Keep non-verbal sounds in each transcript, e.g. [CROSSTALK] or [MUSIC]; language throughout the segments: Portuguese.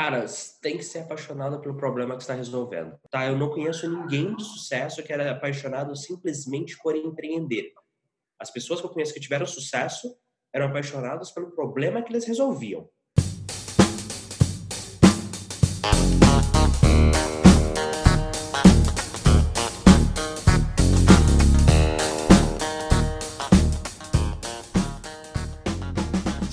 Cara, tem que ser apaixonado pelo problema que está resolvendo. Tá? Eu não conheço ninguém de sucesso que era apaixonado simplesmente por empreender. As pessoas que eu conheço que tiveram sucesso eram apaixonadas pelo problema que eles resolviam.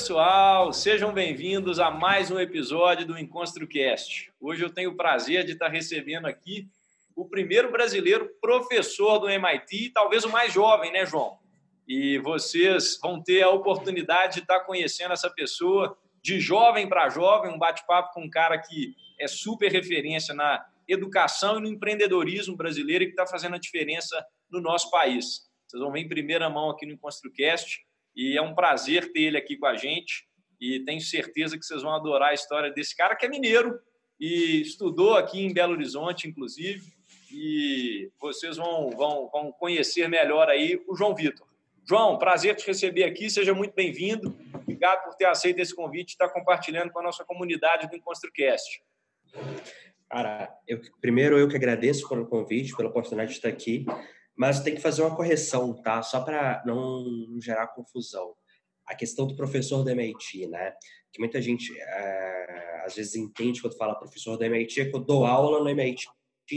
Pessoal, sejam bem-vindos a mais um episódio do EnconstruCast. Hoje eu tenho o prazer de estar recebendo aqui o primeiro brasileiro professor do MIT, talvez o mais jovem, né, João? E vocês vão ter a oportunidade de estar conhecendo essa pessoa de jovem para jovem, um bate-papo com um cara que é super referência na educação e no empreendedorismo brasileiro e que está fazendo a diferença no nosso país. Vocês vão ver em primeira mão aqui no EnconstruCast e é um prazer ter ele aqui com a gente. E tenho certeza que vocês vão adorar a história desse cara que é mineiro e estudou aqui em Belo Horizonte, inclusive. E vocês vão, vão, vão conhecer melhor aí o João Vitor. João, prazer te receber aqui, seja muito bem-vindo. Obrigado por ter aceito esse convite e estar compartilhando com a nossa comunidade do EnconstruCast. Cara, eu, primeiro eu que agradeço pelo convite, pela oportunidade de estar aqui. Mas tem que fazer uma correção, tá? Só para não gerar confusão. A questão do professor do MIT, né? Que muita gente é, às vezes entende quando fala professor do MIT é que eu dou aula no MIT.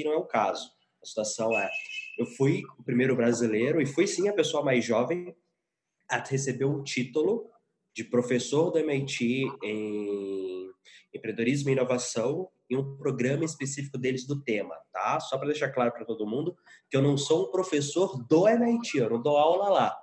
Não é o caso. A situação é: eu fui o primeiro brasileiro e fui sim a pessoa mais jovem a receber o título de professor do MIT em empreendedorismo e inovação em um programa específico deles do tema, tá? Só para deixar claro para todo mundo que eu não sou um professor do MIT, eu não dou aula lá.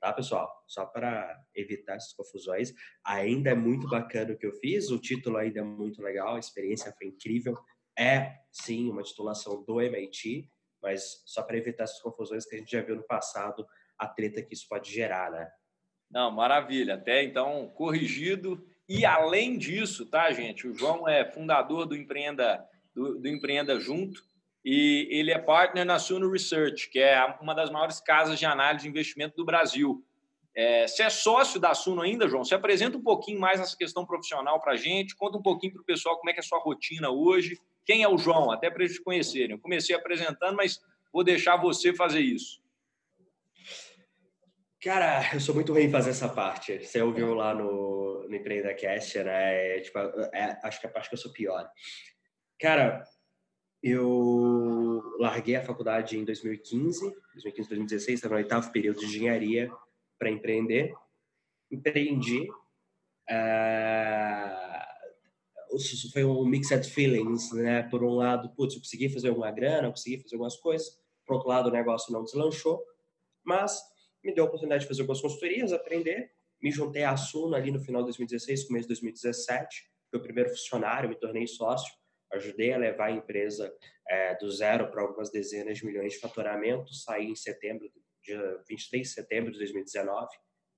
Tá, pessoal? Só para evitar essas confusões. Ainda é muito bacana o que eu fiz, o título ainda é muito legal, a experiência foi incrível. É, sim, uma titulação do MIT, mas só para evitar essas confusões que a gente já viu no passado, a treta que isso pode gerar, né? Não, maravilha. Até então, corrigido e além disso, tá, gente? O João é fundador do Empreenda, do, do Empreenda Junto e ele é partner na Suno Research, que é uma das maiores casas de análise de investimento do Brasil. É, você é sócio da Suno ainda, João? Você apresenta um pouquinho mais essa questão profissional para a gente, conta um pouquinho para o pessoal como é que é a sua rotina hoje. Quem é o João? Até para eles te conhecerem. Eu comecei apresentando, mas vou deixar você fazer isso. Cara, eu sou muito ruim em fazer essa parte. Você ouviu lá no, no Empreenda Cast, né? É, tipo, é, acho que é a parte que eu sou pior. Cara, eu larguei a faculdade em 2015, 2015, 2016, estava no oitavo período de engenharia para empreender. Empreendi. Uh, foi um mixed feelings, né? Por um lado, putz, eu consegui fazer alguma grana, eu consegui fazer algumas coisas. Por outro lado, o negócio não deslanchou. Mas me deu a oportunidade de fazer algumas consultorias, aprender. Me juntei à Suno ali no final de 2016, começo de 2017. Fui o primeiro funcionário, me tornei sócio. Ajudei a levar a empresa é, do zero para algumas dezenas de milhões de faturamento. Saí em setembro, dia 23 de setembro de 2019.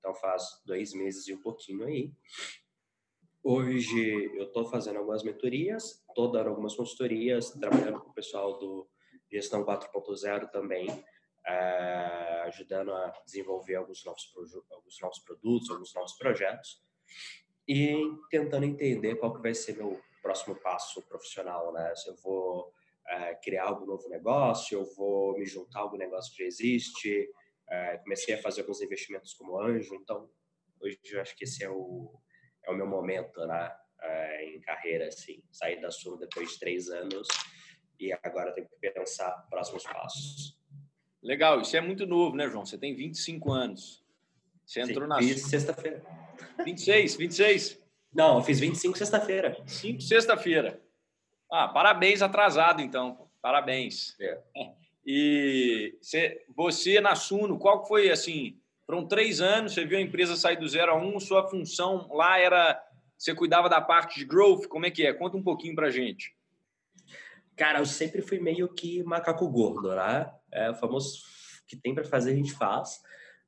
Então faz dois meses e um pouquinho aí. Hoje eu estou fazendo algumas mentorias, estou dando algumas consultorias, trabalhando com o pessoal do Gestão 4.0 também ajudando a desenvolver alguns novos, alguns novos produtos, alguns novos projetos e tentando entender qual que vai ser meu próximo passo profissional, né? Se eu vou é, criar algum novo negócio, eu vou me juntar a algum negócio que já existe, é, comecei a fazer alguns investimentos como anjo, então hoje eu acho que esse é o, é o meu momento, né? Em carreira, assim, sair da Sul depois de três anos e agora tenho que pensar próximos passos. Legal, isso é muito novo, né, João? Você tem 25 anos. Você entrou Sim, na. Sexta-feira. 26, 26. Não, eu fiz 25 sexta-feira. 5 sexta-feira. Ah, parabéns atrasado, então. Parabéns. É. [LAUGHS] E você, você na Suno, qual foi, assim, foram três anos, você viu a empresa sair do zero a um, sua função lá era, você cuidava da parte de growth, como é que é? Conta um pouquinho pra gente. Cara, eu sempre fui meio que macaco gordo, né? É o famoso que tem para fazer, a gente faz.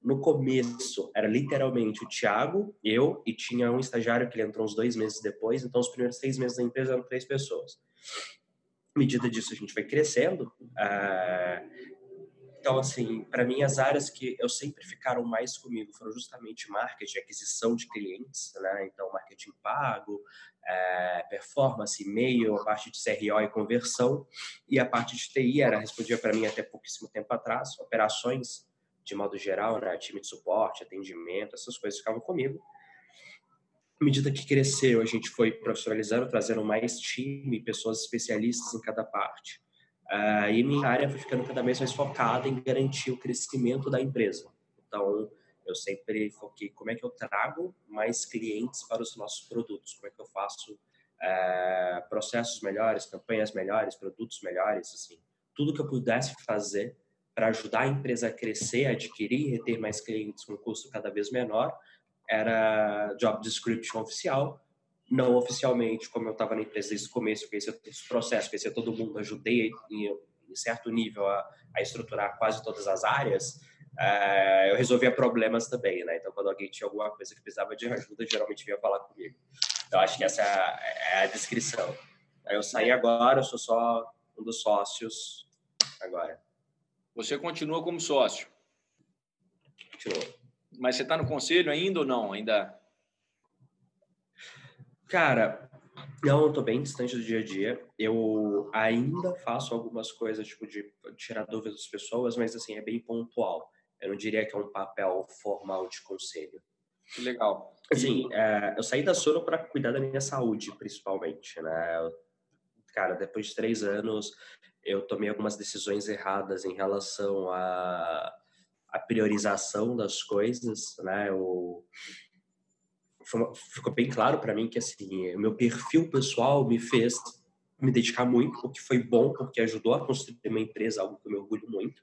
No começo, era literalmente o Thiago, eu, e tinha um estagiário que ele entrou uns dois meses depois, então os primeiros seis meses da empresa eram três pessoas. À medida disso, a gente foi crescendo. Uh, então, assim, para mim, as áreas que eu sempre ficaram mais comigo foram justamente marketing, aquisição de clientes, né? Então, marketing pago, é, performance, e-mail, a parte de CRO e conversão. E a parte de TI era, respondia para mim até pouquíssimo tempo atrás, operações, de modo geral, né? time de suporte, atendimento, essas coisas ficavam comigo. À medida que cresceu, a gente foi profissionalizando, trazendo mais time, pessoas especialistas em cada parte. Uh, e minha área foi ficando cada vez mais focada em garantir o crescimento da empresa. Então, eu sempre foquei como é que eu trago mais clientes para os nossos produtos, como é que eu faço uh, processos melhores, campanhas melhores, produtos melhores, assim, tudo que eu pudesse fazer para ajudar a empresa a crescer, adquirir e reter mais clientes com um custo cada vez menor, era job description oficial não oficialmente, como eu estava na empresa desde o começo, conhecia todos os processos, conhecia todo mundo, ajudei em, em certo nível a, a, estruturar quase todas as áreas, uh, eu resolvia problemas também, né? Então, quando alguém tinha alguma coisa que precisava de ajuda, geralmente vinha falar comigo. Então, acho que essa é a, é a descrição. Eu saí agora, eu sou só um dos sócios agora. Você continua como sócio? Mas você está no conselho ainda ou não? Ainda Cara, não, eu tô bem distante do dia a dia. Eu ainda faço algumas coisas, tipo, de tirar dúvidas das pessoas, mas, assim, é bem pontual. Eu não diria que é um papel formal de conselho. Que legal. Assim, é, eu saí da Soro para cuidar da minha saúde, principalmente, né? Eu, cara, depois de três anos, eu tomei algumas decisões erradas em relação à, à priorização das coisas, né? Eu ficou bem claro para mim que assim o meu perfil pessoal me fez me dedicar muito, o que foi bom porque ajudou a construir uma empresa, algo que eu me orgulho muito.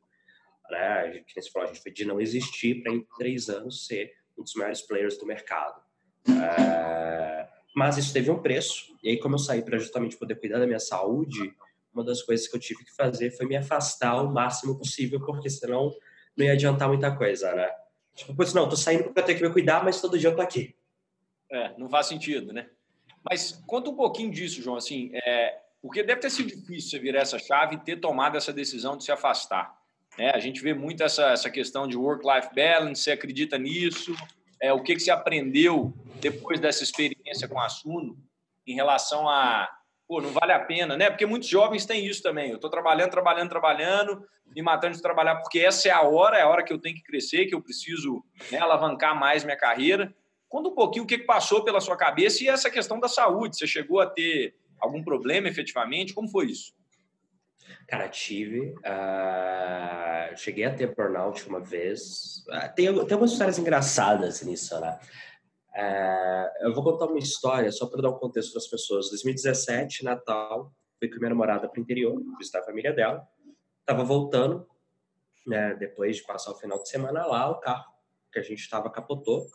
Né? A gente falou, a gente foi de não existir para em três anos ser um dos maiores players do mercado. É, mas isso teve um preço. E aí, como eu saí para justamente poder cuidar da minha saúde, uma das coisas que eu tive que fazer foi me afastar o máximo possível, porque senão não ia adiantar muita coisa, né? Tipo, pois não, tô saindo para ter que me cuidar, mas todo dia eu tô aqui. É, não faz sentido, né? Mas conta um pouquinho disso, João, assim, é, porque deve ter sido difícil você virar essa chave e ter tomado essa decisão de se afastar. Né? A gente vê muito essa, essa questão de work-life balance, você acredita nisso? É, o que, que você aprendeu depois dessa experiência com a Suno em relação a, pô, não vale a pena, né? Porque muitos jovens têm isso também. Eu estou trabalhando, trabalhando, trabalhando, me matando de trabalhar porque essa é a hora, é a hora que eu tenho que crescer, que eu preciso né, alavancar mais minha carreira. Conta um pouquinho o que passou pela sua cabeça e essa questão da saúde. Você chegou a ter algum problema efetivamente? Como foi isso? Cara, tive. Uh, cheguei a ter burnout uma vez. Uh, tem, tem algumas histórias engraçadas nisso, né? Uh, eu vou contar uma história só para dar um contexto para as pessoas. 2017, Natal, fui com minha namorada para o interior, visitar a família dela. Tava voltando, né, depois de passar o final de semana lá, o carro que a gente estava capotou.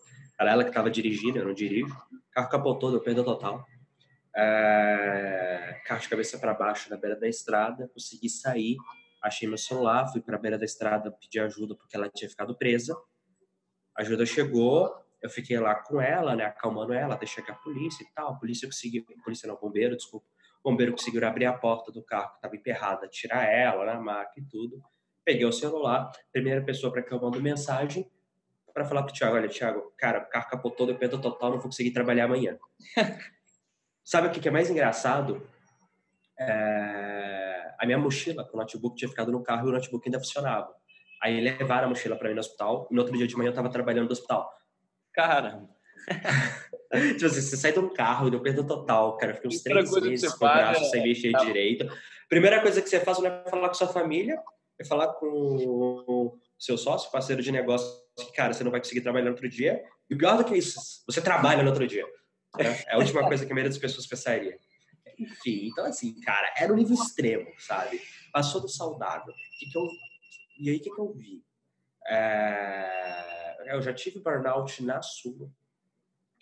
Era ela que estava dirigindo, eu não dirijo. O carro capotou, deu perda total. É... Carro de cabeça para baixo na beira da estrada. Consegui sair, achei meu celular, fui para a beira da estrada pedir ajuda porque ela tinha ficado presa. A ajuda chegou, eu fiquei lá com ela, né, acalmando ela, até chegar a polícia e tal. A polícia conseguiu, a polícia não, bombeiro, desculpa. O bombeiro conseguiu abrir a porta do carro que estava emperrada, tirar ela na maca e tudo. Peguei o celular, primeira pessoa para que eu mando mensagem, para falar pro Thiago, olha, Thiago, cara, o carro capotou, deu perda total, não vou conseguir trabalhar amanhã. [LAUGHS] Sabe o que é mais engraçado? É... A minha mochila com o notebook tinha ficado no carro e o notebook ainda funcionava. Aí levaram a mochila para mim no hospital e no outro dia de manhã eu estava trabalhando no hospital. Caramba! [LAUGHS] tipo assim, você sai de um carro deu perda total, cara. Fiquei uns três meses com o braço sem mexer tá. direito. Primeira coisa que você faz não é falar com sua família, é falar com seu sócio, parceiro de negócio que, cara, você não vai conseguir trabalhar no outro dia. E o pior do que isso, você trabalha no outro dia. Né? É a última coisa que a maioria das pessoas pensaria. Enfim, então assim, cara, era um nível extremo, sabe? Passou do saudável. Que que eu... E aí, o que, que eu vi? É... Eu já tive burnout na sua.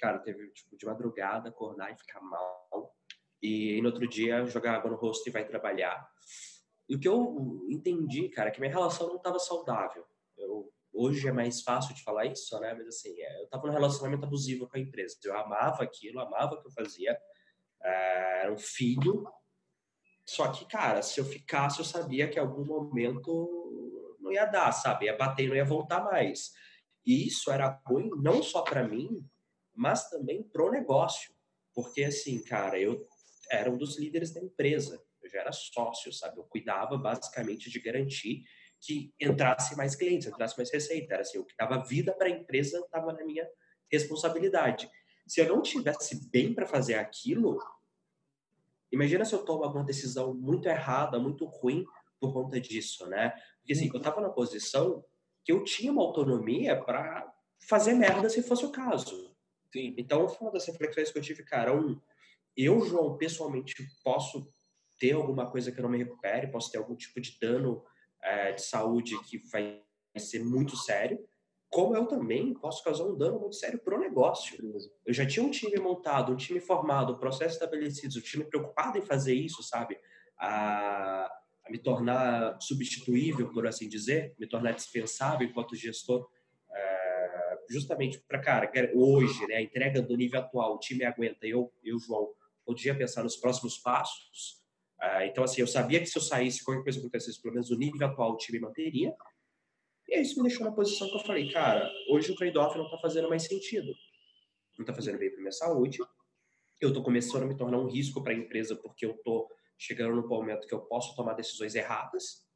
Cara, teve tipo, de madrugada, acordar e ficar mal. E no outro dia, jogar água no rosto e vai trabalhar. E o que eu entendi, cara, é que minha relação não estava saudável. Eu, hoje é mais fácil de falar isso, né? Mas assim, é, eu estava num relacionamento abusivo com a empresa. Eu amava aquilo, amava o que eu fazia. É, era um filho. Só que, cara, se eu ficasse, eu sabia que em algum momento não ia dar, sabe? Ia bater e não ia voltar mais. E isso era ruim não só para mim, mas também pro negócio. Porque, assim, cara, eu era um dos líderes da empresa eu já era sócio, sabe? Eu cuidava basicamente de garantir que entrasse mais clientes, entrasse mais receita. Era assim, o que dava vida para a empresa estava na minha responsabilidade. Se eu não tivesse bem para fazer aquilo, imagina se eu tomo alguma decisão muito errada, muito ruim por conta disso, né? Porque assim, eu estava na posição que eu tinha uma autonomia para fazer merda se fosse o caso. Sim. Então, uma das reflexões que eu tive, cara, um, eu, João, pessoalmente posso ter alguma coisa que eu não me recupere, posso ter algum tipo de dano é, de saúde que vai ser muito sério, como eu também posso causar um dano muito sério para o negócio. Eu já tinha um time montado, um time formado, um processo estabelecido, um time preocupado em fazer isso, sabe? A, a me tornar substituível, por assim dizer, me tornar dispensável enquanto gestor, é, justamente para, cara, hoje, né, a entrega do nível atual, o time aguenta, eu, eu João, podia pensar nos próximos passos, ah, então, assim, eu sabia que se eu saísse, qualquer coisa acontecesse, pelo menos o nível atual o time manteria. E isso me deixou na posição que eu falei, cara, hoje o trade-off não está fazendo mais sentido. Não está fazendo bem para minha saúde. Eu estou começando a me tornar um risco para a empresa porque eu estou chegando no momento que eu posso tomar decisões erradas.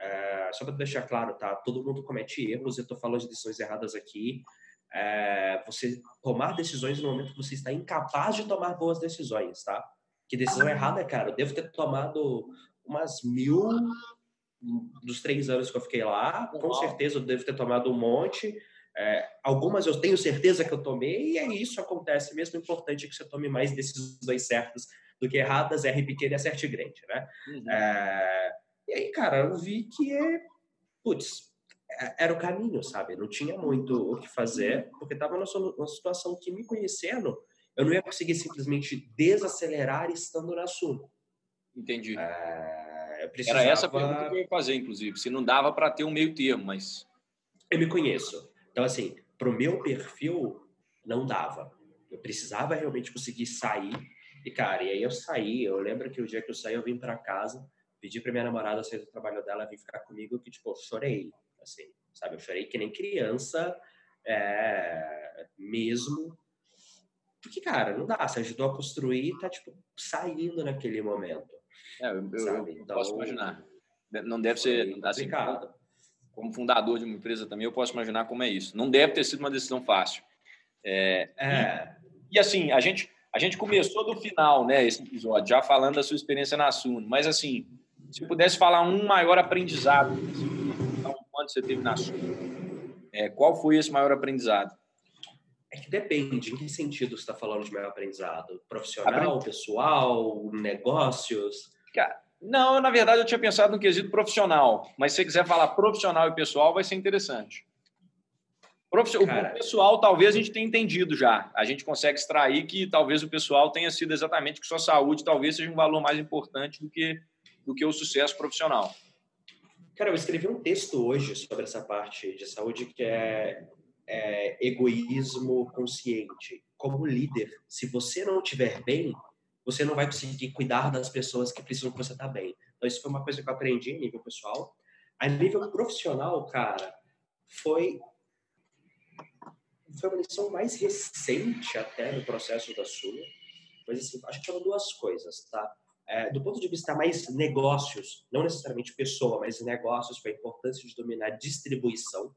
É, só para deixar claro, tá? Todo mundo comete erros. Eu estou falando de decisões erradas aqui. É, você tomar decisões no momento que você está incapaz de tomar boas decisões, tá? Que decisão errada, cara. Eu devo ter tomado umas mil dos três anos que eu fiquei lá. Com certeza eu devo ter tomado um monte. É, algumas eu tenho certeza que eu tomei, e é isso acontece mesmo. É importante que você tome mais decisões certas do que erradas, R pequeno e acerte grande, né? Uhum. É, e aí, cara, eu vi que, é, putz, é, era o caminho, sabe? Não tinha muito o que fazer, porque estava numa situação que, me conhecendo, eu não ia conseguir simplesmente desacelerar estando na Sul. Entendi. É, precisava... Era essa a pergunta que eu ia fazer, inclusive. Se não dava para ter um meio termo, mas... Eu me conheço. Então, assim, para o meu perfil, não dava. Eu precisava realmente conseguir sair. E, cara, e aí eu saí. Eu lembro que o dia que eu saí, eu vim para casa, pedi para minha namorada sair do trabalho dela, vir ficar comigo, que, tipo, eu chorei. Assim, sabe? Eu chorei que nem criança, é, mesmo porque, cara, não dá. Você ajudou a construir e tá, tipo, saindo naquele momento. É, eu, eu, então, posso imaginar. Não deve ser assim. Como fundador de uma empresa também, eu posso imaginar como é isso. Não deve ter sido uma decisão fácil. É, é. E, e, assim, a gente, a gente começou do final, né, esse episódio, já falando da sua experiência na Suno. Mas, assim, se pudesse falar um maior aprendizado, então, quando você teve na Suno, é, qual foi esse maior aprendizado? É que depende. Em que sentido você está falando de maior aprendizado? Profissional, pessoal, negócios? Cara, não, na verdade eu tinha pensado no quesito profissional, mas se você quiser falar profissional e pessoal, vai ser interessante. Cara, o pessoal talvez a gente tenha entendido já. A gente consegue extrair que talvez o pessoal tenha sido exatamente que sua saúde talvez seja um valor mais importante do que, do que o sucesso profissional. Cara, eu escrevi um texto hoje sobre essa parte de saúde que é é, egoísmo consciente. Como líder, se você não estiver bem, você não vai conseguir cuidar das pessoas que precisam que você está bem. Então, isso foi uma coisa que eu aprendi a nível pessoal. A nível profissional, cara, foi foi uma lição mais recente até no processo da sua. Mas, assim, acho que foram duas coisas, tá? É, do ponto de vista mais negócios, não necessariamente pessoa, mas negócios, foi a importância de dominar distribuição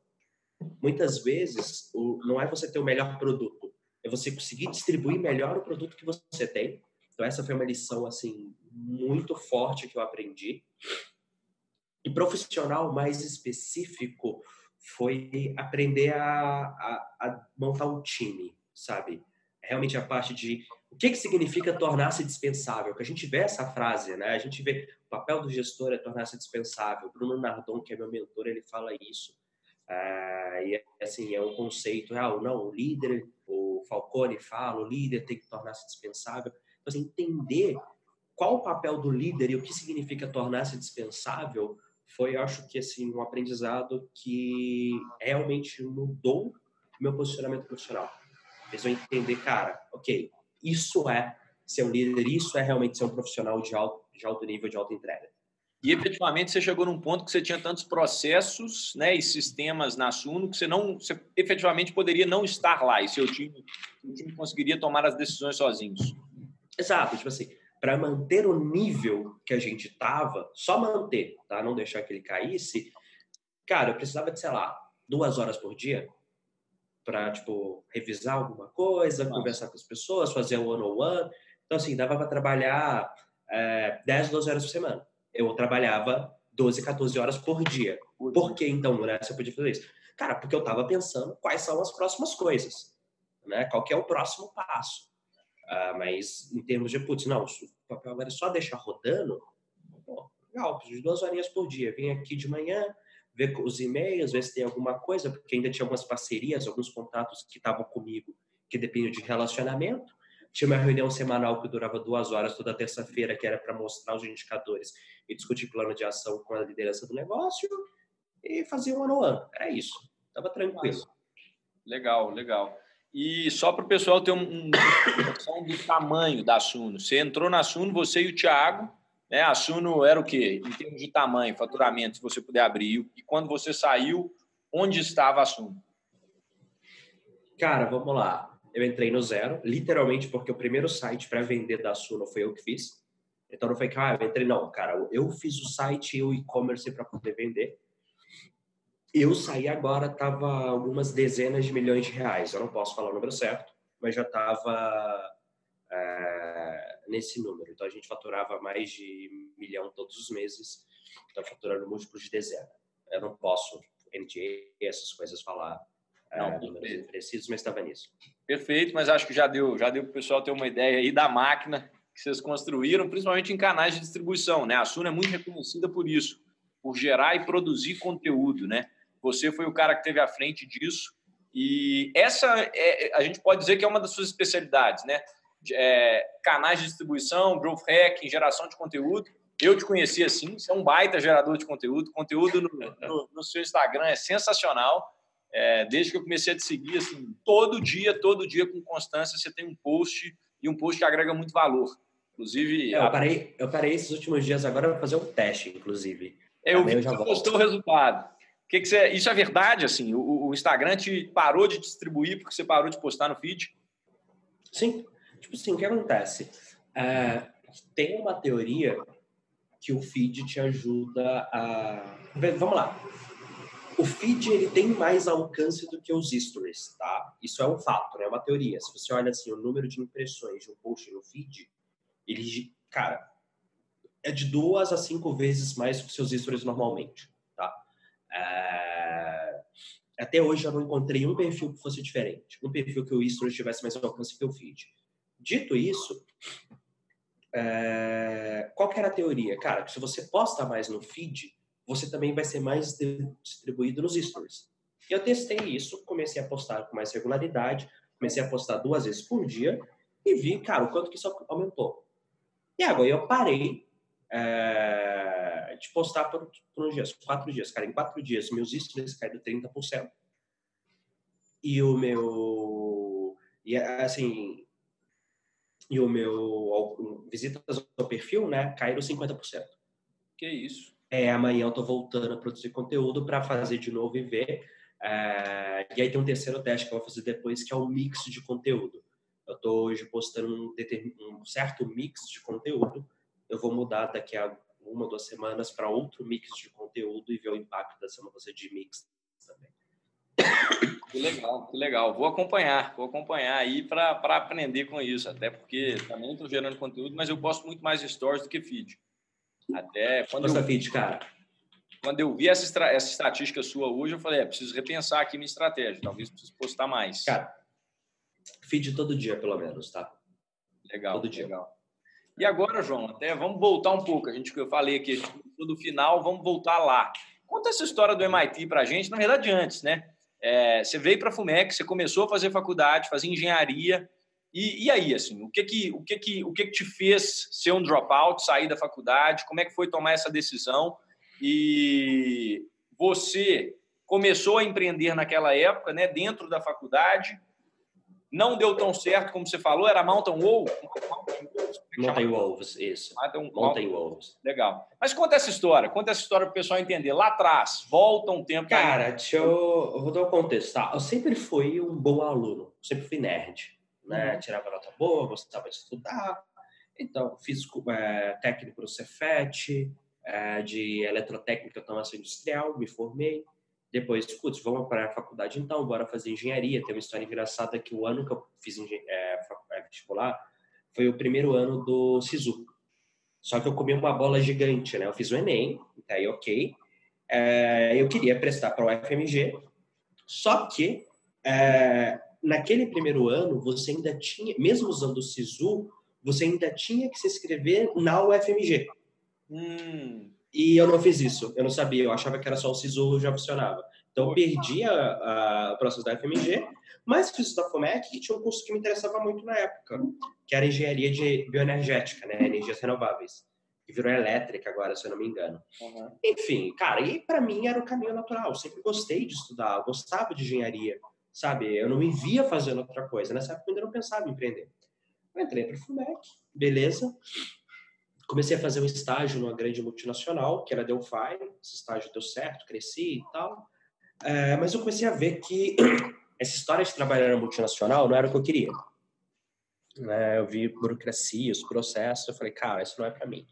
muitas vezes o, não é você ter o melhor produto, é você conseguir distribuir melhor o produto que você tem. Então essa foi uma lição assim muito forte que eu aprendi. E profissional mais específico foi aprender a, a, a montar um time, sabe? realmente a parte de o que, que significa tornar-se dispensável? Que a gente vê essa frase, né? A gente vê o papel do gestor é tornar-se dispensável. Bruno Nardon, que é meu mentor, ele fala isso. Ah, e assim, é um conceito, ah, não, o líder, o Falcone fala, o líder tem que tornar-se dispensável. Então, assim, entender qual o papel do líder e o que significa tornar-se dispensável foi, acho que, assim, um aprendizado que realmente mudou meu posicionamento profissional. Fez eu entender, cara, ok, isso é ser um líder, isso é realmente ser um profissional de alto, de alto nível, de alta entrega. E efetivamente você chegou num ponto que você tinha tantos processos né, e sistemas na Suno que você não você efetivamente poderia não estar lá e seu time, seu time conseguiria tomar as decisões sozinhos. Exato, tipo assim, para manter o nível que a gente tava, só manter, tá? Não deixar que ele caísse, cara, eu precisava de, sei lá, duas horas por dia para tipo revisar alguma coisa, Nossa. conversar com as pessoas, fazer um one on one. Então assim, dava para trabalhar é, 10, 12 horas por semana. Eu trabalhava 12, 14 horas por dia. Por que então, né, você podia fazer isso? Cara, porque eu estava pensando quais são as próximas coisas, né? Qual é o próximo passo. Uh, mas em termos de, putz, não, o papel agora é só deixar rodando, pô, legal, preciso de duas horinhas por dia. Vem aqui de manhã, ver os e-mails, ver se tem alguma coisa, porque ainda tinha algumas parcerias, alguns contatos que estavam comigo que dependiam de relacionamento. Tinha uma reunião semanal que durava duas horas toda terça-feira, que era para mostrar os indicadores e discutir plano de ação com a liderança do negócio e fazer um ano on ano. Era isso. Estava tranquilo. Legal, legal. E só para o pessoal ter um, um noção do tamanho da Suno. Você entrou na Suno, você e o Thiago, né? A Suno era o quê? Em termos de tamanho, faturamento, se você puder abrir. E quando você saiu, onde estava a Suno? Cara, vamos lá. Eu entrei no zero, literalmente porque o primeiro site para vender da Suno foi eu que fiz. Então não foi que, ah, eu entrei, não, cara, eu fiz o site e o e-commerce para poder vender. Eu saí agora, tava algumas dezenas de milhões de reais. Eu não posso falar o número certo, mas já tava é, nesse número. Então a gente faturava mais de um milhão todos os meses, está faturando múltiplos de dezena. Eu não posso, NDA, essas coisas, falar é, números precisos, mas estava nisso. Perfeito, mas acho que já deu, já deu para o pessoal ter uma ideia aí da máquina que vocês construíram, principalmente em canais de distribuição. Né? A Suna é muito reconhecida por isso, por gerar e produzir conteúdo. Né? Você foi o cara que teve à frente disso. E essa é, a gente pode dizer que é uma das suas especialidades, né? é, canais de distribuição, growth hacking, geração de conteúdo. Eu te conheci assim, você é um baita gerador de conteúdo. Conteúdo no, no, no seu Instagram é sensacional. É, desde que eu comecei a te seguir, assim, todo dia, todo dia, com constância, você tem um post e um post que agrega muito valor. Inclusive. É, eu, parei, eu parei esses últimos dias agora para fazer um teste, inclusive. É, eu vi que você postou o resultado. Que que você, isso é verdade, assim? O, o Instagram te parou de distribuir porque você parou de postar no feed? Sim. Tipo assim, o que acontece? É, tem uma teoria que o feed te ajuda a. Vamos lá. O feed ele tem mais alcance do que os stories, tá? Isso é um fato, né? É uma teoria. Se você olha assim, o número de impressões de um post no feed, ele, cara, é de duas a cinco vezes mais que seus stories normalmente, tá? É... Até hoje eu não encontrei um perfil que fosse diferente, um perfil que o stories tivesse mais alcance que o feed. Dito isso, é... qual que era a teoria? Cara, que se você posta mais no feed, você também vai ser mais distribuído nos stories. E eu testei isso, comecei a postar com mais regularidade, comecei a postar duas vezes por dia e vi, cara, o quanto que isso aumentou. E agora eu parei é, de postar por, por uns dias, quatro dias. Cara, em quatro dias, meus stories caíram 30%. E o meu... E, assim, e o meu visitas ao perfil, né, caíram 50%. Que isso? É, amanhã eu tô voltando a produzir conteúdo para fazer de novo e ver. É, e aí tem um terceiro teste que eu vou fazer depois, que é o mix de conteúdo. Eu tô hoje postando um, um certo mix de conteúdo. Eu vou mudar daqui a uma, duas semanas para outro mix de conteúdo e ver o impacto dessa mudança de mix também. Que legal, que legal. Vou acompanhar, vou acompanhar aí para aprender com isso, até porque também estou gerando conteúdo, mas eu posto muito mais stories do que feed. Até quando Posta eu, feed, cara. Quando eu vi essa, essa estatística sua hoje, eu falei, é, preciso repensar aqui minha estratégia, talvez preciso postar mais. Cara, Feed todo dia, pelo menos, tá? Legal, todo dia. legal. E agora, João, até vamos voltar um pouco. A gente que eu falei aqui do final, vamos voltar lá. Conta essa história do MIT para a gente, na verdade, antes, né? É, você veio para a FUMEC, você começou a fazer faculdade, fazer engenharia. E, e, aí, assim, o que que, o que que, o que que te fez ser um dropout, sair da faculdade? Como é que foi tomar essa decisão? E você começou a empreender naquela época, né, dentro da faculdade. Não deu tão certo como você falou, era Mountain Wolf? Mountain Wolves, isso. Mountain, Mountain Wolves. Legal. Mas conta essa história, conta essa história para o pessoal entender. Lá atrás, volta um tempo. Cara, deixa eu, eu vou dar um contexto, tá? Eu sempre fui um bom aluno, sempre fui nerd, né? Uhum. Tirava nota boa, gostava de estudar. Então, fiz é, técnico no Cefet, é, de eletrotécnica automação industrial, me formei. Depois, putz, vamos para a faculdade então, bora fazer engenharia. Tem uma história engraçada que o ano que eu fiz é, é, vestibular foi o primeiro ano do SISU. Só que eu comi uma bola gigante, né? Eu fiz o Enem, tá aí ok. É, eu queria prestar para o UFMG, só que é, naquele primeiro ano você ainda tinha, mesmo usando o SISU, você ainda tinha que se inscrever na UFMG. Hum. E eu não fiz isso, eu não sabia, eu achava que era só o SISU já funcionava. Então eu perdi a, a, o processo da FMG, mas fiz o da FOMEC, que tinha um curso que me interessava muito na época, que era engenharia de bioenergética, né, energias renováveis, que virou elétrica agora, se eu não me engano. Uhum. Enfim, cara, e para mim era o caminho natural, eu sempre gostei de estudar, gostava de engenharia, sabe? Eu não me via fazendo outra coisa, nessa época eu ainda não pensava em empreender. Eu entrei para o FOMEC, beleza, comecei a fazer um estágio numa grande multinacional, que era Delphi. Esse estágio deu certo, cresci e tal. É, mas eu comecei a ver que [CLEARS THROAT] essa história de trabalhar na multinacional não era o que eu queria. É, eu vi burocracia, os processos, eu falei, cara, isso não é para mim.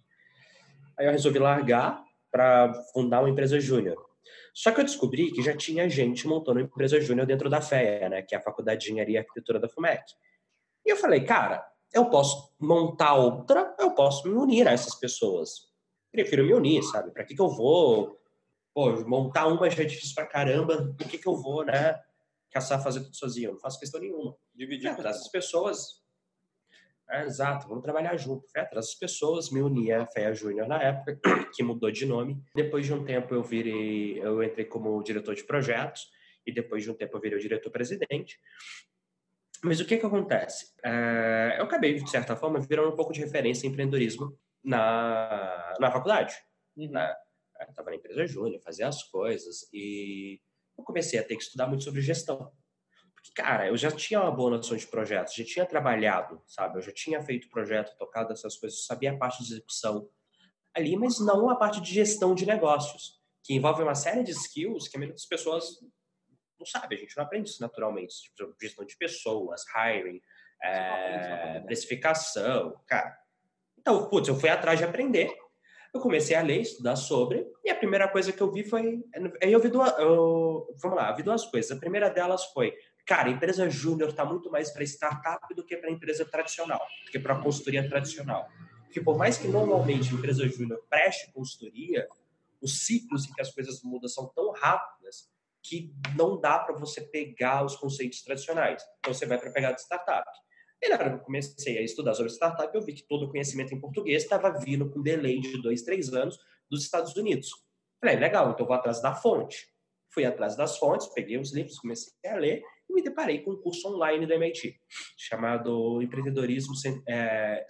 Aí eu resolvi largar para fundar uma empresa júnior. Só que eu descobri que já tinha gente montando uma empresa júnior dentro da FEA, né, que é a Faculdade de Engenharia e Arquitetura da FUMEC. E eu falei, cara, eu posso montar outra, eu posso me unir a essas pessoas. Prefiro me unir, sabe? Para que, que eu vou pô, montar uma já é difícil pra caramba, por que, que eu vou, né? Caçar fazer tudo sozinho? Eu não faço questão nenhuma. Dividir com as pessoas. É, exato, vamos trabalhar junto. Fui atrás das pessoas, me uni à FEA Júnior na época, [CLEARS THROAT] que mudou de nome. Depois de um tempo eu virei, eu entrei como diretor de projetos e depois de um tempo eu virei o diretor-presidente. Mas o que que acontece? É, eu acabei, de certa forma, virando um pouco de referência em empreendedorismo na, na faculdade. Uhum. Né? Eu estava na empresa júnior, fazia as coisas e eu comecei a ter que estudar muito sobre gestão. Porque, cara, eu já tinha uma boa noção de projetos, já tinha trabalhado, sabe? Eu já tinha feito projeto, tocado essas coisas, sabia a parte de execução ali, mas não a parte de gestão de negócios, que envolve uma série de skills que a maioria das pessoas não sabe, a gente não aprende isso naturalmente. Tipo, gestão de pessoas, hiring, é, precificação, cara. Então, putz, eu fui atrás de aprender. Eu comecei a ler, estudar sobre, e a primeira coisa que eu vi foi. Aí eu vi duas. Eu, vamos lá, eu vi duas coisas. A primeira delas foi, cara, empresa júnior está muito mais para startup do que para empresa tradicional, do que para consultoria tradicional. Porque por mais que normalmente a empresa júnior preste consultoria, os ciclos em que as coisas mudam são tão rápidas que não dá para você pegar os conceitos tradicionais. Então, você vai para pegar de startup. E na hora que eu comecei a estudar sobre startup, eu vi que todo o conhecimento em português estava vindo com delay de dois, três anos dos Estados Unidos. Falei, legal, então vou atrás da fonte. Fui atrás das fontes, peguei os livros, comecei a ler me deparei com um curso online da MIT, chamado Empreendedorismo 101. É,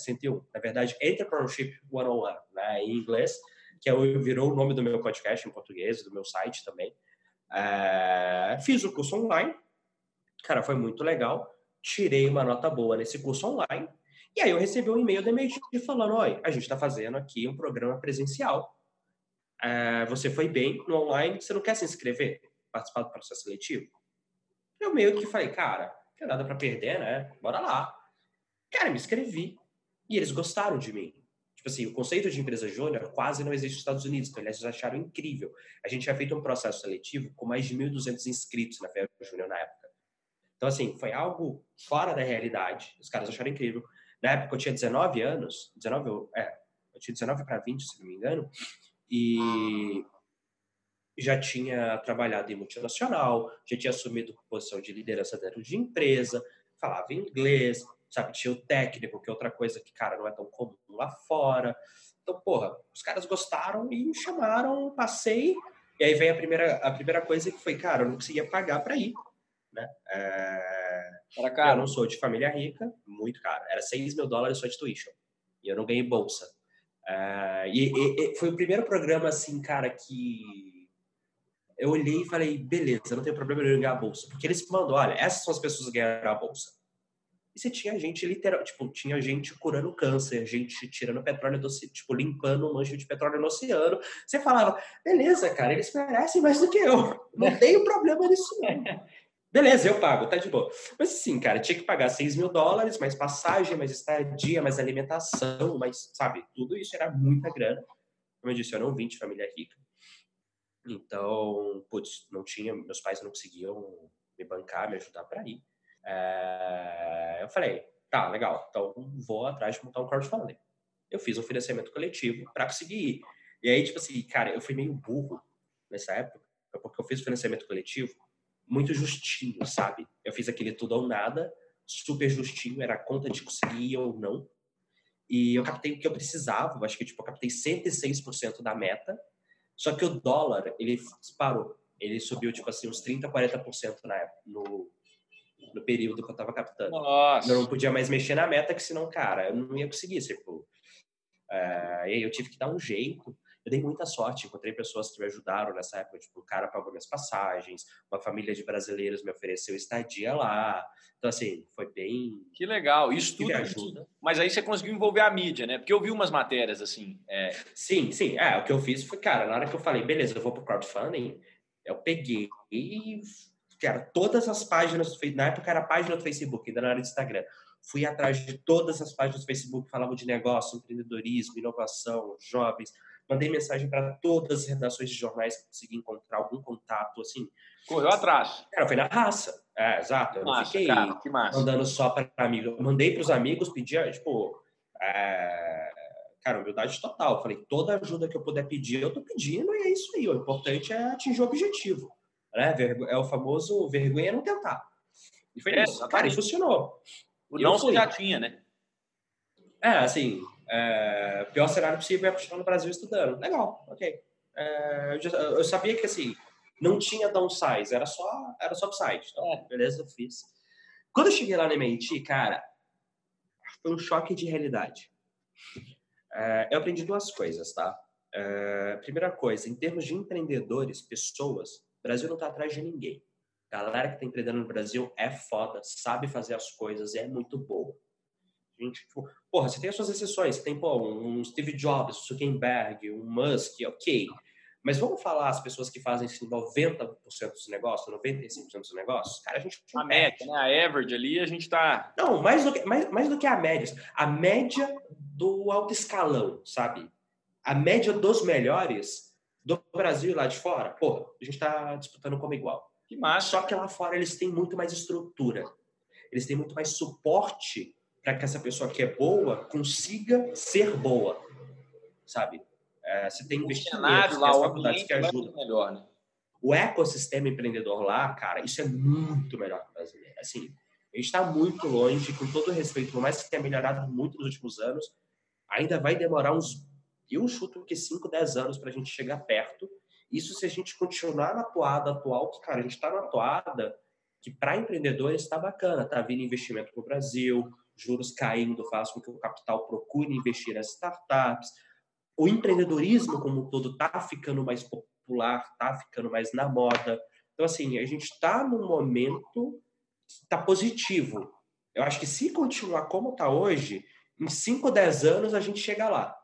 na verdade, Entrepreneurship 101, né, em inglês, que é, virou o nome do meu podcast em português, do meu site também. É, fiz o curso online, cara, foi muito legal. Tirei uma nota boa nesse curso online. E aí eu recebi um e-mail da MIT falando: Oi, a gente está fazendo aqui um programa presencial. É, você foi bem no online, você não quer se inscrever? Participar do processo seletivo? Eu meio que falei, cara, não tem nada para perder, né? Bora lá. Cara, me inscrevi. E eles gostaram de mim. Tipo assim, o conceito de empresa júnior quase não existe nos Estados Unidos, então eles acharam incrível. A gente já feito um processo seletivo com mais de 1.200 inscritos na FEA Júnior na época. Então, assim, foi algo fora da realidade. Os caras acharam incrível. Na época eu tinha 19 anos, 19, é, eu tinha 19 para 20, se não me engano, e já tinha trabalhado em multinacional, já tinha assumido posição de liderança dentro de empresa, falava inglês, sabe? Tinha o técnico, que é outra coisa que, cara, não é tão comum lá fora. Então, porra, os caras gostaram e me chamaram, passei. E aí vem a primeira, a primeira coisa que foi, cara, eu não conseguia pagar para ir, né? É... Era caro. Eu não sou de família rica, muito caro. Era 6 mil dólares só de tuition. E eu não ganhei bolsa. É... E, e, e foi o primeiro programa, assim, cara, que eu olhei e falei, beleza, não tem problema em ganhar a bolsa. Porque eles mandam, olha, essas são as pessoas que ganharam a bolsa. E você tinha gente literal, tipo, tinha gente curando câncer, gente tirando petróleo do tipo, limpando um mancho de petróleo no oceano. Você falava, beleza, cara, eles merecem mais do que eu. Não tenho problema nisso, não. [LAUGHS] Beleza, eu pago, tá de boa. Mas sim, cara, tinha que pagar 6 mil dólares, mais passagem, mais estadia, mais alimentação, mais, sabe, tudo isso era muita grana. Como eu disse, eu não vim de família rica. Então, putz, não tinha, meus pais não conseguiam me bancar, me ajudar para ir. É, eu falei, tá, legal, então vou atrás de montar um crowdfunding. Eu fiz um financiamento coletivo para conseguir ir. E aí, tipo assim, cara, eu fui meio burro nessa época, porque eu fiz o financiamento coletivo muito justinho, sabe? Eu fiz aquele tudo ou nada, super justinho, era a conta de conseguir ou não. E eu captei o que eu precisava, acho que tipo, eu captei 106% da meta, só que o dólar, ele disparou. Ele subiu, tipo assim, uns 30%, 40% na época, no, no período que eu tava captando. Nossa. Eu não podia mais mexer na meta, que senão, cara, eu não ia conseguir, tipo... Uh, e aí eu tive que dar um jeito. Eu dei muita sorte, encontrei pessoas que me ajudaram nessa época, tipo, o cara pagou minhas passagens, uma família de brasileiros me ofereceu estadia lá. Então, assim, foi bem... Que legal. Isso tudo ajuda. Mas aí você conseguiu envolver a mídia, né? Porque eu vi umas matérias, assim... É... Sim, sim. É, o que eu fiz foi, cara, na hora que eu falei, beleza, eu vou pro crowdfunding, eu peguei e cara, todas as páginas na época era a página do Facebook, ainda não era do Instagram. Fui atrás de todas as páginas do Facebook que falavam de negócio, empreendedorismo, inovação, jovens. Mandei mensagem para todas as redações de jornais que consegui encontrar algum contato, assim. Correu atrás. Cara, foi na raça. É, exato. Eu massa, não fiquei cara, mandando só para amigos. Eu mandei para os amigos, pedia, tipo, é... cara, humildade total. Falei, toda ajuda que eu puder pedir, eu tô pedindo e é isso aí. O importante é atingir o objetivo. Né? É o famoso vergonha não tentar. E foi é, isso. Cara, e funcionou. O não já tinha, né? É, assim, é, pior cenário possível é continuar no Brasil estudando. Legal, ok. É, eu, já, eu, sabia que, assim, não tinha downsize, era só, era só upside. Então, é. beleza, eu fiz. Quando eu cheguei lá na MIT, cara, foi um choque de realidade. É, eu aprendi duas coisas, tá? É, primeira coisa, em termos de empreendedores, pessoas, o Brasil não está atrás de ninguém. A galera que está empreendendo no Brasil é foda, sabe fazer as coisas, é muito boa. Gente, tipo, porra, você tem as suas exceções, você tem pô, um Steve Jobs, um Zuckerberg, um Musk, ok. Mas vamos falar as pessoas que fazem assim, 90% dos negócios, 95% dos negócios? Cara, a gente. A média, né? A average ali, a gente está. Não, mais do, que, mais, mais do que a média. A média do alto escalão, sabe? A média dos melhores do Brasil e lá de fora, porra, a gente está disputando como igual. Que massa. Só que lá fora eles têm muito mais estrutura. Eles têm muito mais suporte para que essa pessoa que é boa consiga ser boa, sabe? É, você tem investimentos, lá, as faculdades que ajudam. Melhor, né? O ecossistema empreendedor lá, cara, isso é muito melhor que o brasileiro. Assim, a gente está muito longe, com todo respeito, por mais que tenha melhorado muito nos últimos anos, ainda vai demorar uns eu chuto que 5, 10 anos para a gente chegar perto. Isso se a gente continuar na toada atual, que, cara, a gente está na toada que para empreendedores está bacana, tá vindo investimento para o Brasil, juros caindo faz com que o capital procure investir nas startups. O empreendedorismo como um todo está ficando mais popular, está ficando mais na moda. Então, assim, a gente está num momento que está positivo. Eu acho que se continuar como está hoje, em 5, 10 anos a gente chega lá.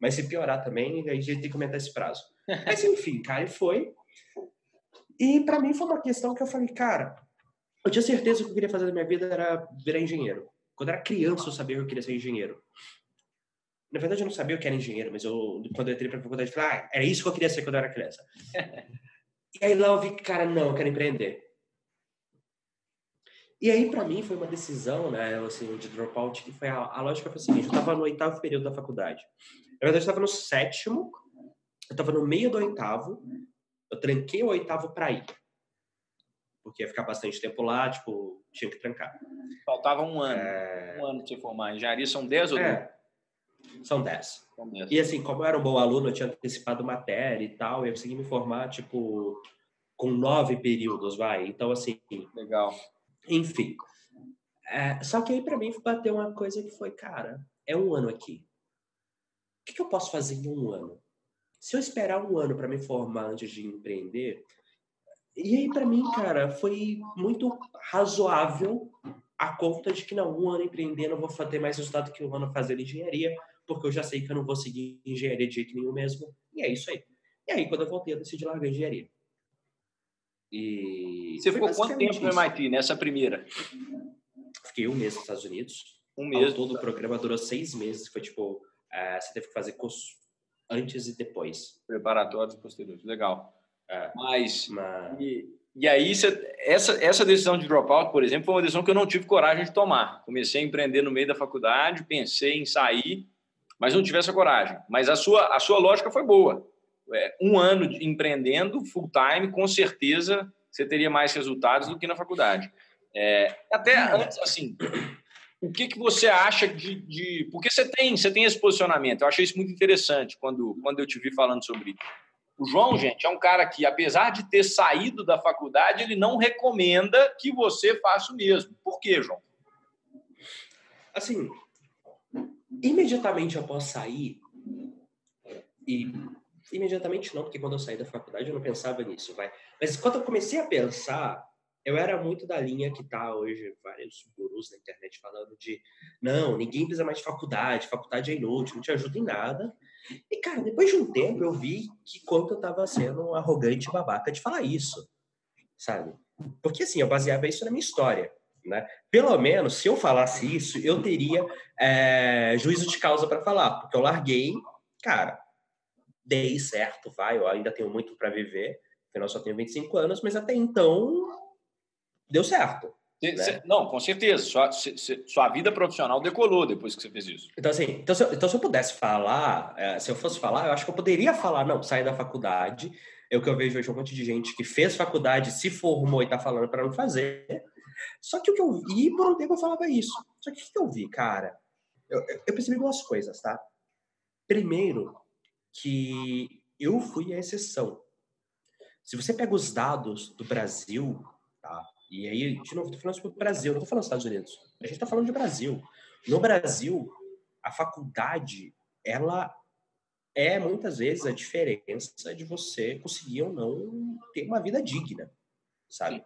Mas se piorar também, a gente tem que aumentar esse prazo. [LAUGHS] Mas enfim, cara, e foi. E para mim foi uma questão que eu falei, cara, eu tinha certeza que o que eu queria fazer na minha vida era virar engenheiro. Quando eu era criança, eu sabia que eu queria ser engenheiro. Na verdade, eu não sabia o que era engenheiro, mas eu, quando eu entrei pra faculdade, eu falei, ah, era isso que eu queria ser quando eu era criança. [LAUGHS] e aí lá eu vi que, cara, não, eu quero empreender. E aí, para mim, foi uma decisão, né, assim, de dropout, que foi a, a lógica foi a seguinte, eu estava no oitavo período da faculdade. Na verdade, eu estava no sétimo, eu estava no meio do oitavo, eu tranquei o oitavo para ir. Porque ia ficar bastante tempo lá, tipo, tinha que trancar. Faltava um ano. É... Um ano de se formar. Engenharia são 10 ou é. São 10. São 10. E assim, como eu era um bom aluno, eu tinha antecipado matéria e tal, eu consegui me formar, tipo, com nove períodos, vai. Então, assim. Legal. Enfim. É, só que aí, para mim, bateu uma coisa que foi, cara, é um ano aqui. O que, que eu posso fazer em um ano? Se eu esperar um ano para me formar antes de empreender, e aí, para mim, cara, foi muito razoável a conta de que, não, um ano empreendendo eu vou ter mais resultado que um ano fazendo engenharia, porque eu já sei que eu não vou seguir engenharia de jeito nenhum mesmo. E é isso aí. E aí, quando eu voltei, eu decidi largar engenharia. E Você ficou quanto tempo no MIT, nessa primeira? Fiquei um mês nos Estados Unidos. Um mês? todo o programa durou seis meses. Foi tipo, uh, você teve que fazer curso antes e depois. Preparatórios e posteriores. Legal. É, mas, mas... E, e aí, essa, essa decisão de dropout, por exemplo, foi uma decisão que eu não tive coragem de tomar. Comecei a empreender no meio da faculdade, pensei em sair, mas não tive essa coragem. Mas a sua, a sua lógica foi boa. É, um ano empreendendo full time, com certeza você teria mais resultados do que na faculdade. É, até antes, assim, o que, que você acha de, de, Porque você tem, você tem esse posicionamento. Eu achei isso muito interessante quando, quando eu te vi falando sobre isso. O João, gente, é um cara que, apesar de ter saído da faculdade, ele não recomenda que você faça o mesmo. Por quê, João? Assim, imediatamente após sair, e imediatamente não, porque quando eu saí da faculdade eu não pensava nisso, vai. Mas quando eu comecei a pensar, eu era muito da linha que tá hoje vários gurus na internet falando de não, ninguém precisa mais de faculdade, faculdade é inútil, não te ajuda em nada. E, cara, depois de um tempo eu vi que quanto eu tava sendo arrogante babaca de falar isso, sabe? Porque, assim, eu baseava isso na minha história, né? Pelo menos, se eu falasse isso, eu teria é, juízo de causa para falar, porque eu larguei, cara, dei certo, vai, eu ainda tenho muito para viver, afinal só tenho 25 anos, mas até então deu certo. Né? Não, com certeza. Sua, sua vida profissional decolou depois que você fez isso. Então, assim, então se eu, então, se eu pudesse falar, é, se eu fosse falar, eu acho que eu poderia falar, não, sair da faculdade. É o que eu vejo hoje um monte de gente que fez faculdade, se formou e tá falando para não fazer. Só que o que eu vi, por um tempo eu falava isso. Só que o que eu vi, cara? Eu, eu percebi duas coisas, tá? Primeiro, que eu fui a exceção. Se você pega os dados do Brasil, tá? E aí, de novo, estou falando sobre o Brasil, não estou falando dos Estados Unidos. A gente está falando de Brasil. No Brasil, a faculdade, ela é muitas vezes a diferença de você conseguir ou não ter uma vida digna, sabe?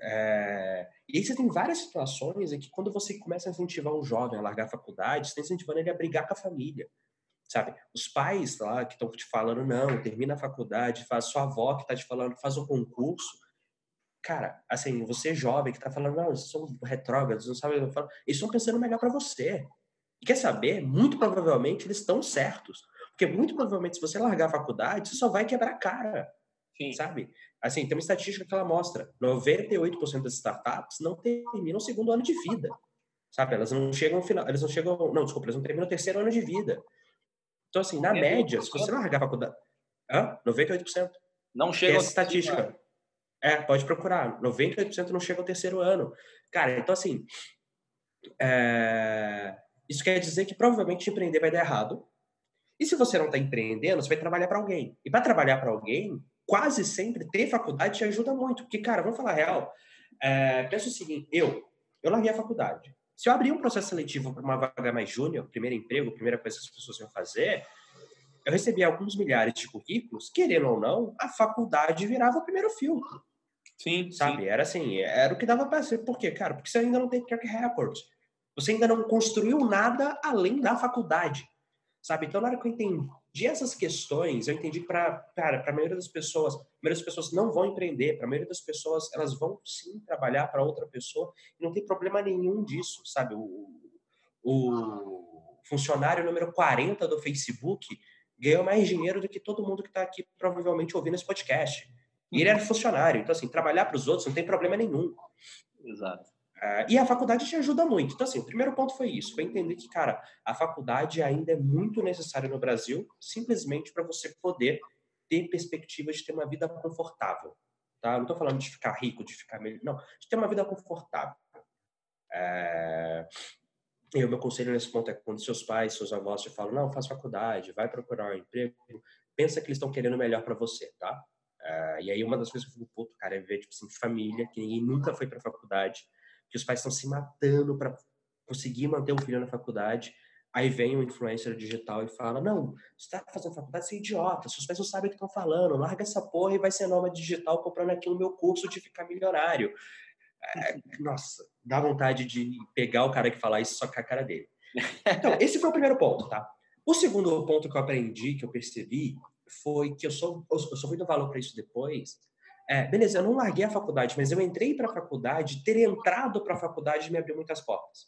É... E aí você tem várias situações em que quando você começa a incentivar um jovem a largar a faculdade, você está incentivando ele a brigar com a família, sabe? Os pais lá que estão te falando, não, termina a faculdade, faz sua avó que está te falando, faz um concurso, cara, assim, você jovem que tá falando, não, vocês são retrógrados, não sabem o que Eles estão pensando melhor para você. E quer saber? Muito provavelmente eles estão certos. Porque muito provavelmente, se você largar a faculdade, você só vai quebrar a cara. Sim. Sabe? Assim, tem uma estatística que ela mostra: 98% das startups não terminam o segundo ano de vida. Sabe? Elas não chegam ao final. Elas não chegam. Não, desculpa, elas não terminam o terceiro ano de vida. Então, assim, na é média, se você largar a faculdade. Hã? 98%. Não chega. Essa estatística. É, pode procurar. 98% não chega ao terceiro ano. Cara, então assim, é... isso quer dizer que provavelmente empreender vai dar errado. E se você não está empreendendo, você vai trabalhar para alguém. E para trabalhar para alguém, quase sempre ter faculdade te ajuda muito. Porque, cara, vamos falar real. É... Pensa o seguinte, eu, eu larguei a faculdade. Se eu abrir um processo seletivo para uma vaga mais júnior, primeiro emprego, primeira coisa que as pessoas iam fazer, eu recebi alguns milhares de currículos, querendo ou não, a faculdade virava o primeiro filtro. Sim, sabe? Sim. Era assim, era o que dava para ser. Por quê, cara? Porque você ainda não tem track record. Você ainda não construiu nada além da faculdade, sabe? Então, na hora que eu entendi essas questões, eu entendi que para a maioria das pessoas, a maioria das pessoas não vão empreender, para a maioria das pessoas, elas vão sim trabalhar para outra pessoa e não tem problema nenhum disso, sabe? O, o funcionário número 40 do Facebook ganhou mais dinheiro do que todo mundo que está aqui provavelmente ouvindo esse podcast. E ele era funcionário. Então, assim, trabalhar para os outros não tem problema nenhum. Exato. Uh, e a faculdade te ajuda muito. Então, assim, o primeiro ponto foi isso: foi entender que, cara, a faculdade ainda é muito necessária no Brasil, simplesmente para você poder ter perspectiva de ter uma vida confortável. tá? Não estou falando de ficar rico, de ficar melhor. Não, de ter uma vida confortável. É... E o meu conselho nesse ponto é quando seus pais, seus avós te falam, não, faz faculdade, vai procurar um emprego, pensa que eles estão querendo melhor para você, tá? Uh, e aí uma das coisas que eu fico puto, cara, é ver, tipo assim, família, que ninguém nunca foi pra faculdade, que os pais estão se matando para conseguir manter o filho na faculdade, aí vem um influencer digital e fala, não, você tá fazendo faculdade, você é idiota, seus pais não sabem o que estão falando, larga essa porra e vai ser nova digital comprando aqui o meu curso de ficar milionário. É, nossa, dá vontade de pegar o cara que fala isso só com a cara dele. Então, esse foi o primeiro ponto, tá? O segundo ponto que eu aprendi, que eu percebi, foi que eu sou, eu sou muito valor para isso depois. É, beleza, eu não larguei a faculdade, mas eu entrei para a faculdade, ter entrado para a faculdade me abriu muitas portas.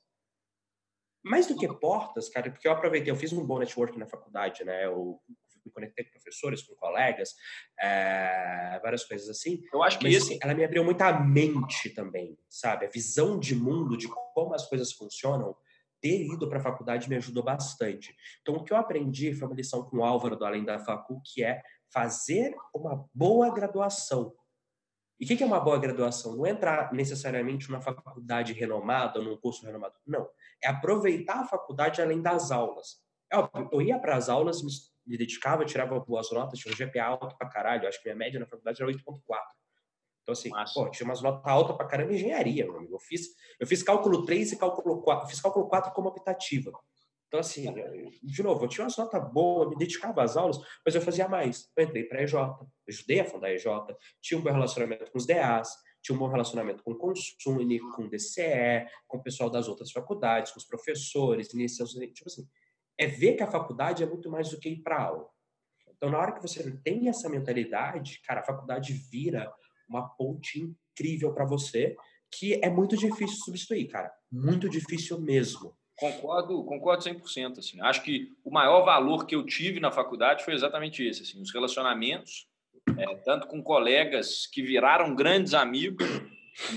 Mais do que portas, cara, porque eu aproveitei, eu fiz um bom network na faculdade, né? Eu me conectei com professores, com colegas, é, várias coisas assim. Eu acho que mas, esse... assim, ela me abriu muita mente também, sabe? A visão de mundo, de como as coisas funcionam, ter ido para a faculdade me ajudou bastante. Então, o que eu aprendi foi uma lição com o Álvaro do Além da Facu, que é fazer uma boa graduação. E o que é uma boa graduação? Não é entrar necessariamente numa faculdade renomada, num curso renomado. Não. É aproveitar a faculdade além das aulas. É eu ia para as aulas, me dedicava, tirava boas notas, tinha um GPA alto pra caralho. Acho que minha média na faculdade era 8.4. Então, assim, pô, tinha umas notas altas pra caramba em engenharia, meu amigo. Eu fiz, eu fiz cálculo 3 e cálculo 4. Eu fiz cálculo 4 como optativa. Então, assim, de novo, eu tinha umas notas boas, me dedicava às aulas, mas eu fazia mais. Eu entrei para a EJ, ajudei a fundar a EJ, tinha um bom relacionamento com os DAs, tinha um bom relacionamento com o Consune, com o DCE, com o pessoal das outras faculdades, com os professores, tipo assim, é ver que a faculdade é muito mais do que ir para aula. Então, na hora que você tem essa mentalidade, cara, a faculdade vira uma ponte incrível para você, que é muito difícil substituir, cara. Muito difícil mesmo. Concordo, concordo 100%. Assim. Acho que o maior valor que eu tive na faculdade foi exatamente esse, assim, os relacionamentos, é, tanto com colegas que viraram grandes amigos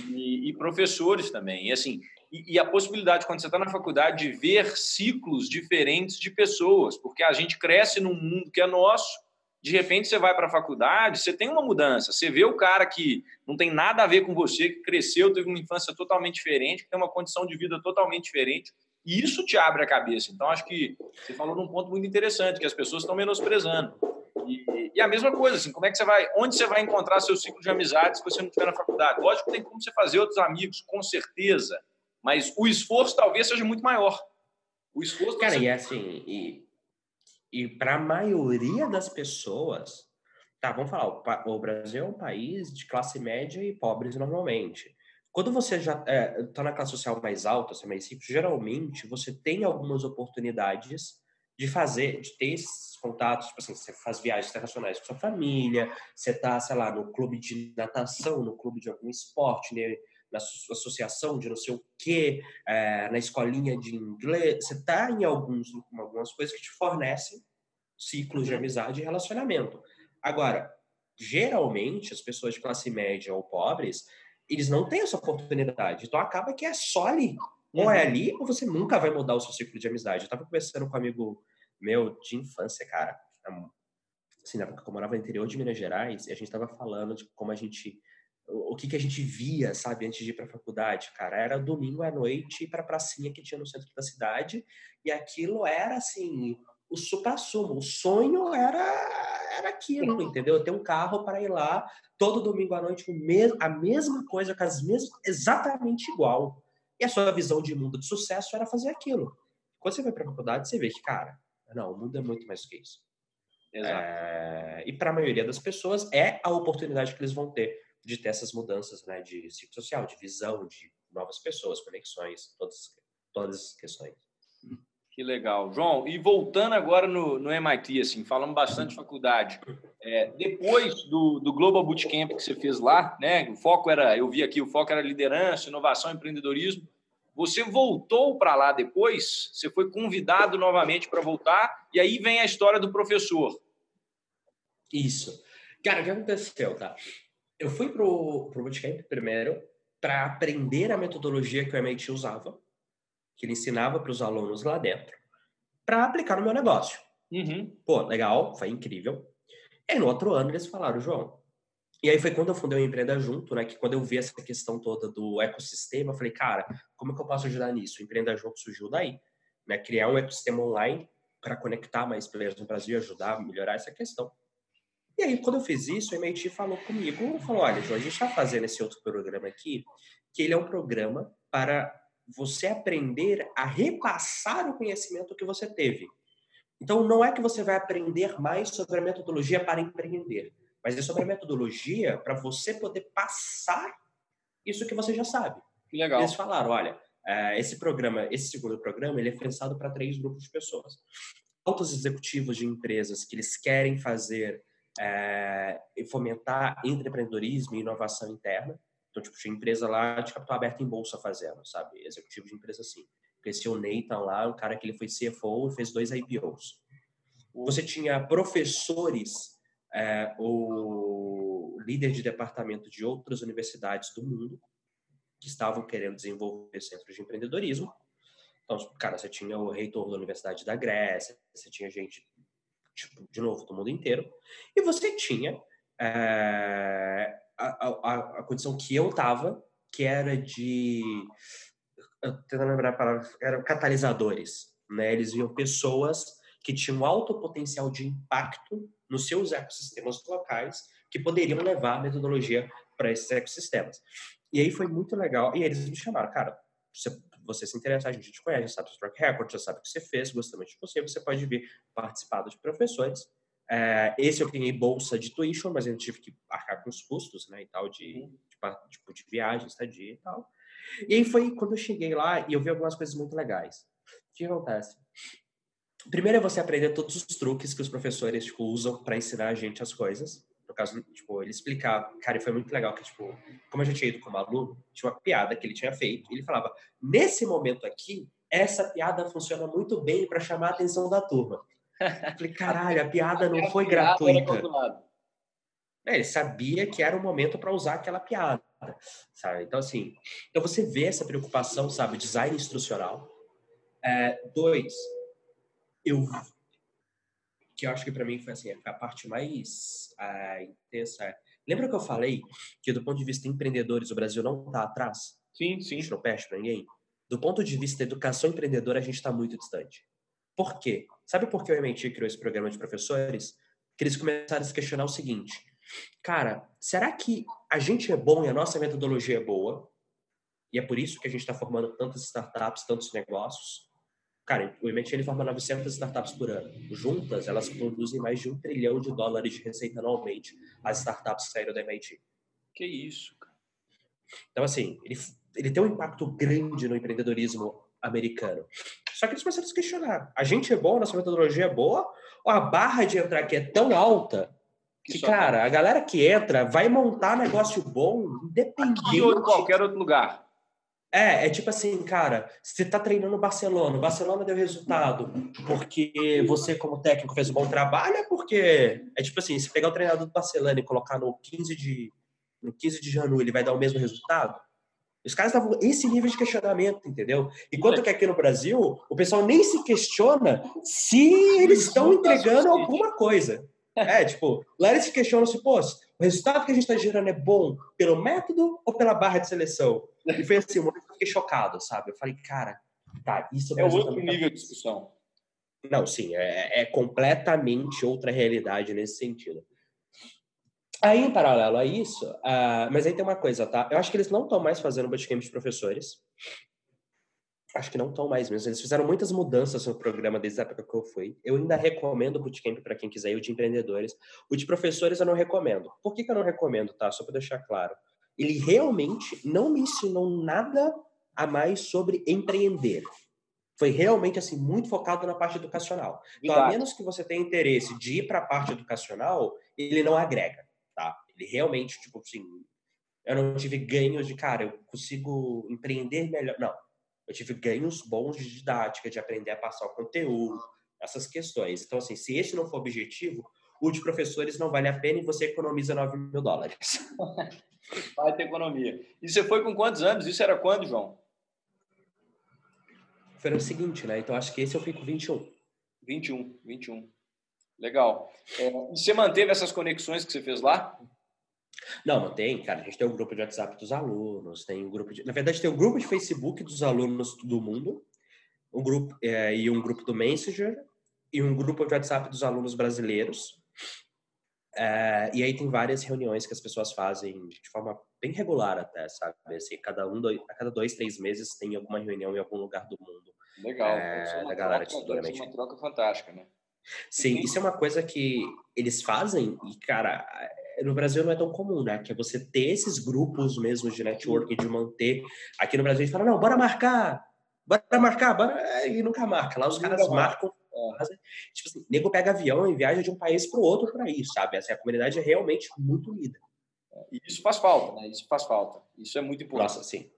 e, e professores também. E, assim, e, e a possibilidade, quando você está na faculdade, de ver ciclos diferentes de pessoas, porque a gente cresce num mundo que é nosso, de repente você vai para a faculdade, você tem uma mudança. Você vê o cara que não tem nada a ver com você, que cresceu, teve uma infância totalmente diferente, que tem uma condição de vida totalmente diferente, e isso te abre a cabeça. Então, acho que você falou num ponto muito interessante, que as pessoas estão menosprezando. E, e, a mesma coisa, assim, como é que você vai, onde você vai encontrar seu ciclo de amizades se você não estiver na faculdade? Lógico que tem como você fazer outros amigos, com certeza, mas o esforço talvez seja muito maior. O esforço. Cara, e assim, e e para a maioria das pessoas, tá, vamos falar, o, Brasil é um país de classe média e pobres normalmente. Quando você já está é, tá na classe social mais alta, você é mais rico, geralmente você tem algumas oportunidades de fazer, de ter esses contatos, tipo assim, você faz viagens internacionais com sua família, você tá, sei lá, no clube de natação, no clube de algum esporte, né? Na associação de não sei o quê, é, na escolinha de inglês. Você está em alguns, algumas coisas que te fornecem ciclos de amizade e relacionamento. Agora, geralmente, as pessoas de classe média ou pobres, eles não têm essa oportunidade. Então, acaba que é só ali. Ou é ali, ou você nunca vai mudar o seu ciclo de amizade. Eu estava conversando com um amigo meu de infância, cara. Assim, na época que eu morava no interior de Minas Gerais, e a gente estava falando de como a gente o que, que a gente via, sabe, antes de ir para a faculdade, cara, era domingo à noite ir para a pracinha que tinha no centro da cidade, e aquilo era, assim, o supra-sumo, o sonho era, era aquilo, entendeu? Ter um carro para ir lá todo domingo à noite, a mesma coisa, com as mesmas, exatamente igual. E a sua visão de mundo de sucesso era fazer aquilo. Quando você vai para a faculdade, você vê que, cara, não, o mundo é muito mais do que isso. É, e para a maioria das pessoas é a oportunidade que eles vão ter de ter essas mudanças né, de ciclo social, de visão, de novas pessoas, conexões, todas, todas as questões. Que legal. João, e voltando agora no, no MIT, assim, falando bastante de faculdade, é, depois do, do Global Bootcamp que você fez lá, né, o foco era, eu vi aqui, o foco era liderança, inovação, empreendedorismo, você voltou para lá depois? Você foi convidado novamente para voltar? E aí vem a história do professor. Isso. Cara, o que aconteceu, tá? Eu fui pro, pro Bootcamp primeiro para aprender a metodologia que o MIT usava, que ele ensinava para os alunos lá dentro, para aplicar no meu negócio. Uhum. Pô, legal, foi incrível. E no outro ano eles falaram, João, E aí foi quando eu fundei o Empreenda Junto, né? Que quando eu vi essa questão toda do ecossistema, eu falei, cara, como é que eu posso ajudar nisso? O Empreenda Junto surgiu daí, né? Criar um ecossistema online para conectar mais players no Brasil e ajudar a melhorar essa questão. E aí, quando eu fiz isso, o MIT falou comigo, falou, olha, João, a gente está fazendo esse outro programa aqui, que ele é um programa para você aprender a repassar o conhecimento que você teve. Então, não é que você vai aprender mais sobre a metodologia para empreender, mas é sobre a metodologia para você poder passar isso que você já sabe. Legal. Eles falaram, olha, é, esse programa, esse segundo programa, ele é pensado para três grupos de pessoas. Altos executivos de empresas que eles querem fazer é, fomentar empreendedorismo e inovação interna. Então, tipo, tinha empresa lá de capital aberto em bolsa fazendo, sabe? Executivo de empresa assim. Conheci o Nathan lá, um cara que ele foi CFO e fez dois IPOs. Você tinha professores é, ou líder de departamento de outras universidades do mundo que estavam querendo desenvolver centros de empreendedorismo. Então, cara, você tinha o reitor da Universidade da Grécia, você tinha gente, tipo, de novo, do mundo inteiro, e você tinha é, a, a, a, condição que eu tava, que era de. Tentando lembrar a palavra, eram catalisadores. Né? Eles viam pessoas que tinham alto potencial de impacto nos seus ecossistemas locais, que poderiam levar a metodologia para esses ecossistemas. E aí foi muito legal. E eles me chamaram, cara, você, você se interessa, a gente te conhece, sabe o track record, já sabe o que você fez, gostamos de você, você pode vir participar dos professores. É, esse eu ganhei bolsa de tuition, mas eu tive que arcar com os custos, né, e tal, de, uhum. de, tipo, de viagem, estadia e tal. E aí foi quando eu cheguei lá e eu vi algumas coisas muito legais. O que acontece? Primeiro é você aprender todos os truques que os professores tipo, usam para ensinar a gente as coisas. Caso, tipo, ele explicava, cara, e foi muito legal que, tipo, como a gente tinha ido como aluno, tinha uma piada que ele tinha feito, e ele falava, nesse momento aqui, essa piada funciona muito bem para chamar a atenção da turma. Falei, caralho, a piada não foi gratuita. É, ele sabia que era o momento para usar aquela piada, sabe? Então, assim, então você vê essa preocupação, sabe? Design instrucional. É, dois, eu que eu acho que para mim foi assim a parte mais uh, intensa. Lembra que eu falei que do ponto de vista empreendedores o Brasil não está atrás? Sim, sim. A gente não perde para ninguém. Do ponto de vista da educação empreendedora a gente está muito distante. Por quê? Sabe por que o MIT criou esse programa de professores? Que eles começaram a se questionar o seguinte: cara, será que a gente é bom e a nossa metodologia é boa? E é por isso que a gente está formando tantas startups, tantos negócios? Cara, o MIT ele forma 900 startups por ano. Juntas, elas produzem mais de um trilhão de dólares de receita anualmente, as startups que saíram do MIT. Que isso, cara. Então, assim, ele, ele tem um impacto grande no empreendedorismo americano. Só que eles começaram a se questionar. A gente é bom, nossa metodologia é boa? Ou a barra de entrar aqui é tão alta que, que cara, a galera que entra vai montar negócio bom independente... Aqui ou em qualquer outro lugar. É, é tipo assim, cara, você tá treinando no Barcelona, o Barcelona deu resultado porque você, como técnico, fez um bom trabalho, é porque. É tipo assim, se pegar o treinador do Barcelona e colocar no 15 de, no 15 de janeiro, ele vai dar o mesmo resultado? Os caras estavam esse nível de questionamento, entendeu? Enquanto que aqui no Brasil, o pessoal nem se questiona se eles estão entregando alguma coisa. É, tipo, lá eles se questionam se, pô, o resultado que a gente está gerando é bom pelo método ou pela barra de seleção? E foi assim, eu fiquei chocado, sabe? Eu falei, cara, tá, isso é outro nível de discussão. Não, sim, é, é, completamente outra realidade nesse sentido. Aí, em paralelo a isso, uh, mas aí tem uma coisa, tá? Eu acho que eles não estão mais fazendo bootcamp de professores. Acho que não estão mais mesmo. Eles fizeram muitas mudanças no programa desde a época que eu fui. Eu ainda recomendo o bootcamp para quem quiser, o de empreendedores. O de professores eu não recomendo. Por que, que eu não recomendo, tá? Só para deixar claro. Ele realmente não me ensinou nada a mais sobre empreender. Foi realmente assim muito focado na parte educacional. Então, a menos que você tenha interesse de ir para a parte educacional, ele não agrega, tá? Ele realmente, tipo assim, eu não tive ganhos de, cara, eu consigo empreender melhor. Não, eu tive ganhos bons de didática, de aprender a passar o conteúdo, essas questões. Então, assim, se esse não for objetivo, o de professores não vale a pena e você economiza 9 mil dólares. [LAUGHS] Vai ter economia. E você foi com quantos anos? Isso era quando, João? Foi o seguinte, né? Então, acho que esse eu fui com 21. 21, 21. Legal. É, e você manteve essas conexões que você fez lá? Não, não tem, cara. A gente tem um grupo de WhatsApp dos alunos, tem um grupo de. Na verdade, tem um grupo de Facebook dos alunos do mundo, um grupo é, e um grupo do Messenger e um grupo de WhatsApp dos alunos brasileiros. É, e aí tem várias reuniões que as pessoas fazem de forma bem regular até, sabe? Assim, cada um, dois, a cada dois, três meses tem alguma reunião em algum lugar do mundo. Legal. É, da galera troca, de uma troca fantástica, né? Sim, isso é uma coisa que eles fazem e, cara, no Brasil não é tão comum, né? Que é você ter esses grupos mesmo de networking, de manter. Aqui no Brasil a gente fala, não, bora marcar, bora marcar, bora... e nunca marca. Lá os caras marcam Tipo assim, nego pega avião e viaja de um país para o outro para isso, sabe? Assim, a comunidade é realmente muito unida. E isso faz falta, né? Isso faz falta. Isso é muito importante. Nossa, sim.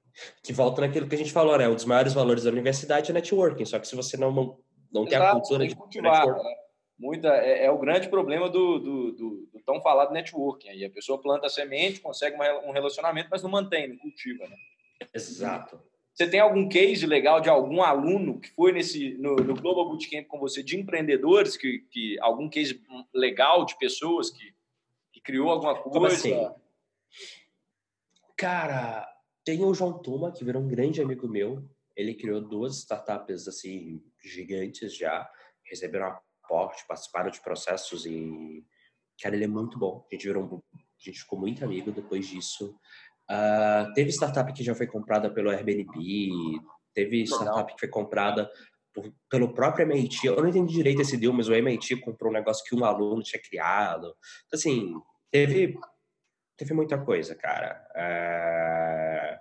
Que volta naquilo que a gente falou, né? Um dos maiores valores da universidade é networking. Só que se você não, não tem a cultura tem de cultivar, networking... Né? Muita, é, é, o grande problema do, do, do, do, tão falado networking. Aí a pessoa planta a semente, consegue uma, um relacionamento, mas não mantém, não cultiva, né? Exato. Você tem algum case legal de algum aluno que foi nesse no, no Global Bootcamp com você de empreendedores que, que algum case legal de pessoas que, que criou alguma coisa? Como assim? Cara, tem o João Tuma que virou um grande amigo meu. Ele criou duas startups assim gigantes já, receberam aporte, participaram de processos e cara, ele é muito bom. A gente virou a gente ficou muito amigo depois disso. Uh, teve startup que já foi comprada pelo Airbnb, teve startup que foi comprada por, pelo próprio MIT. Eu não entendi direito esse deal, mas o MIT comprou um negócio que um aluno tinha criado. Então, assim, teve, teve muita coisa, cara. Uh...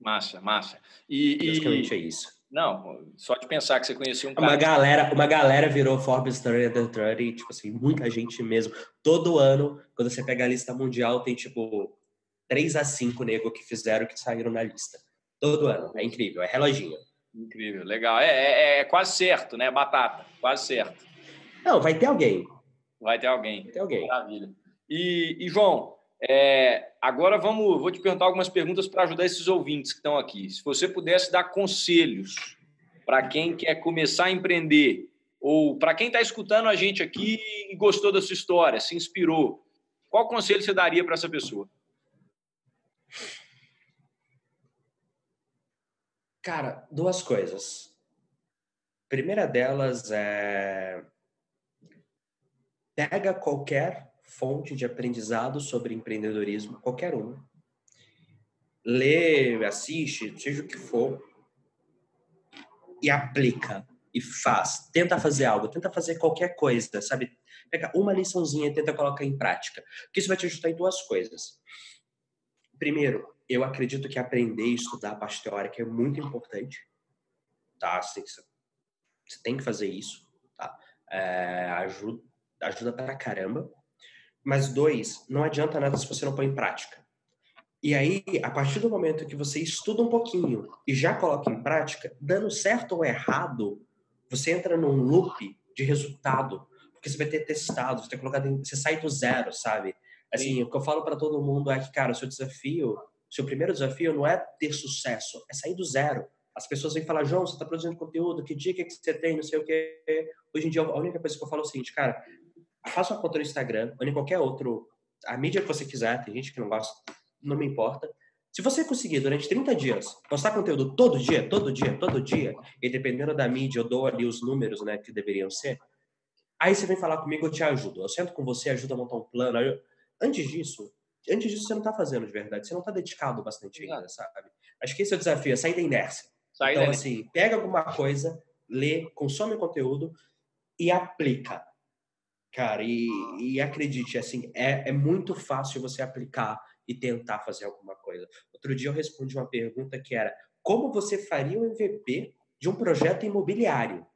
Massa, massa. E, Basicamente e... é isso. Não, só de pensar que você conhecia um cara... Uma galera, uma galera virou Forbes 30 under 30, tipo assim, muita gente mesmo. Todo ano, quando você pega a lista mundial, tem, tipo, 3 a 5 nego que fizeram que saíram na lista. Todo ano. É incrível, é reloginho. Incrível, legal. É, é, é quase certo, né? Batata, quase certo. Não, vai ter alguém. Vai ter alguém. Vai ter alguém. Maravilha. E, e João, é, agora vamos, vou te perguntar algumas perguntas para ajudar esses ouvintes que estão aqui. Se você pudesse dar conselhos para quem quer começar a empreender, ou para quem está escutando a gente aqui e gostou da sua história, se inspirou, qual conselho você daria para essa pessoa? Cara, duas coisas. primeira delas é pega qualquer fonte de aprendizado sobre empreendedorismo, qualquer uma. Lê, assiste, seja o que for, e aplica e faz. Tenta fazer algo, tenta fazer qualquer coisa, sabe? Pega uma liçãozinha e tenta colocar em prática. Porque isso vai te ajudar em duas coisas. Primeiro, eu acredito que aprender e estudar a parte teórica é muito importante, tá? Você tem que fazer isso, tá? É, ajuda, ajuda pra caramba. Mas dois, não adianta nada se você não põe em prática. E aí, a partir do momento que você estuda um pouquinho e já coloca em prática, dando certo ou errado, você entra num loop de resultado, porque você vai ter testado, você tem colocado, em, você sai do zero, sabe? Assim, Sim. o que eu falo para todo mundo é que, cara, o seu desafio, o seu primeiro desafio não é ter sucesso, é sair do zero. As pessoas vêm falar, João, você está produzindo conteúdo, que dica que você tem, não sei o quê. Hoje em dia, a única coisa que eu falo é o seguinte, cara, faça uma conta no Instagram, ou em qualquer outro, a mídia que você quiser, tem gente que não gosta, não me importa. Se você conseguir durante 30 dias postar conteúdo todo dia, todo dia, todo dia, e dependendo da mídia, eu dou ali os números né, que deveriam ser, aí você vem falar comigo, eu te ajudo. Eu sento com você, ajudo a montar um plano. Eu, Antes disso, antes disso você não está fazendo de verdade, você não está dedicado bastante ainda, sabe? Acho que esse é o desafio, é sair da inércia. Sair então, assim, pega alguma coisa, lê, consome o conteúdo e aplica. Cara, e, e acredite, assim, é, é muito fácil você aplicar e tentar fazer alguma coisa. Outro dia eu respondi uma pergunta que era: como você faria um MVP de um projeto imobiliário?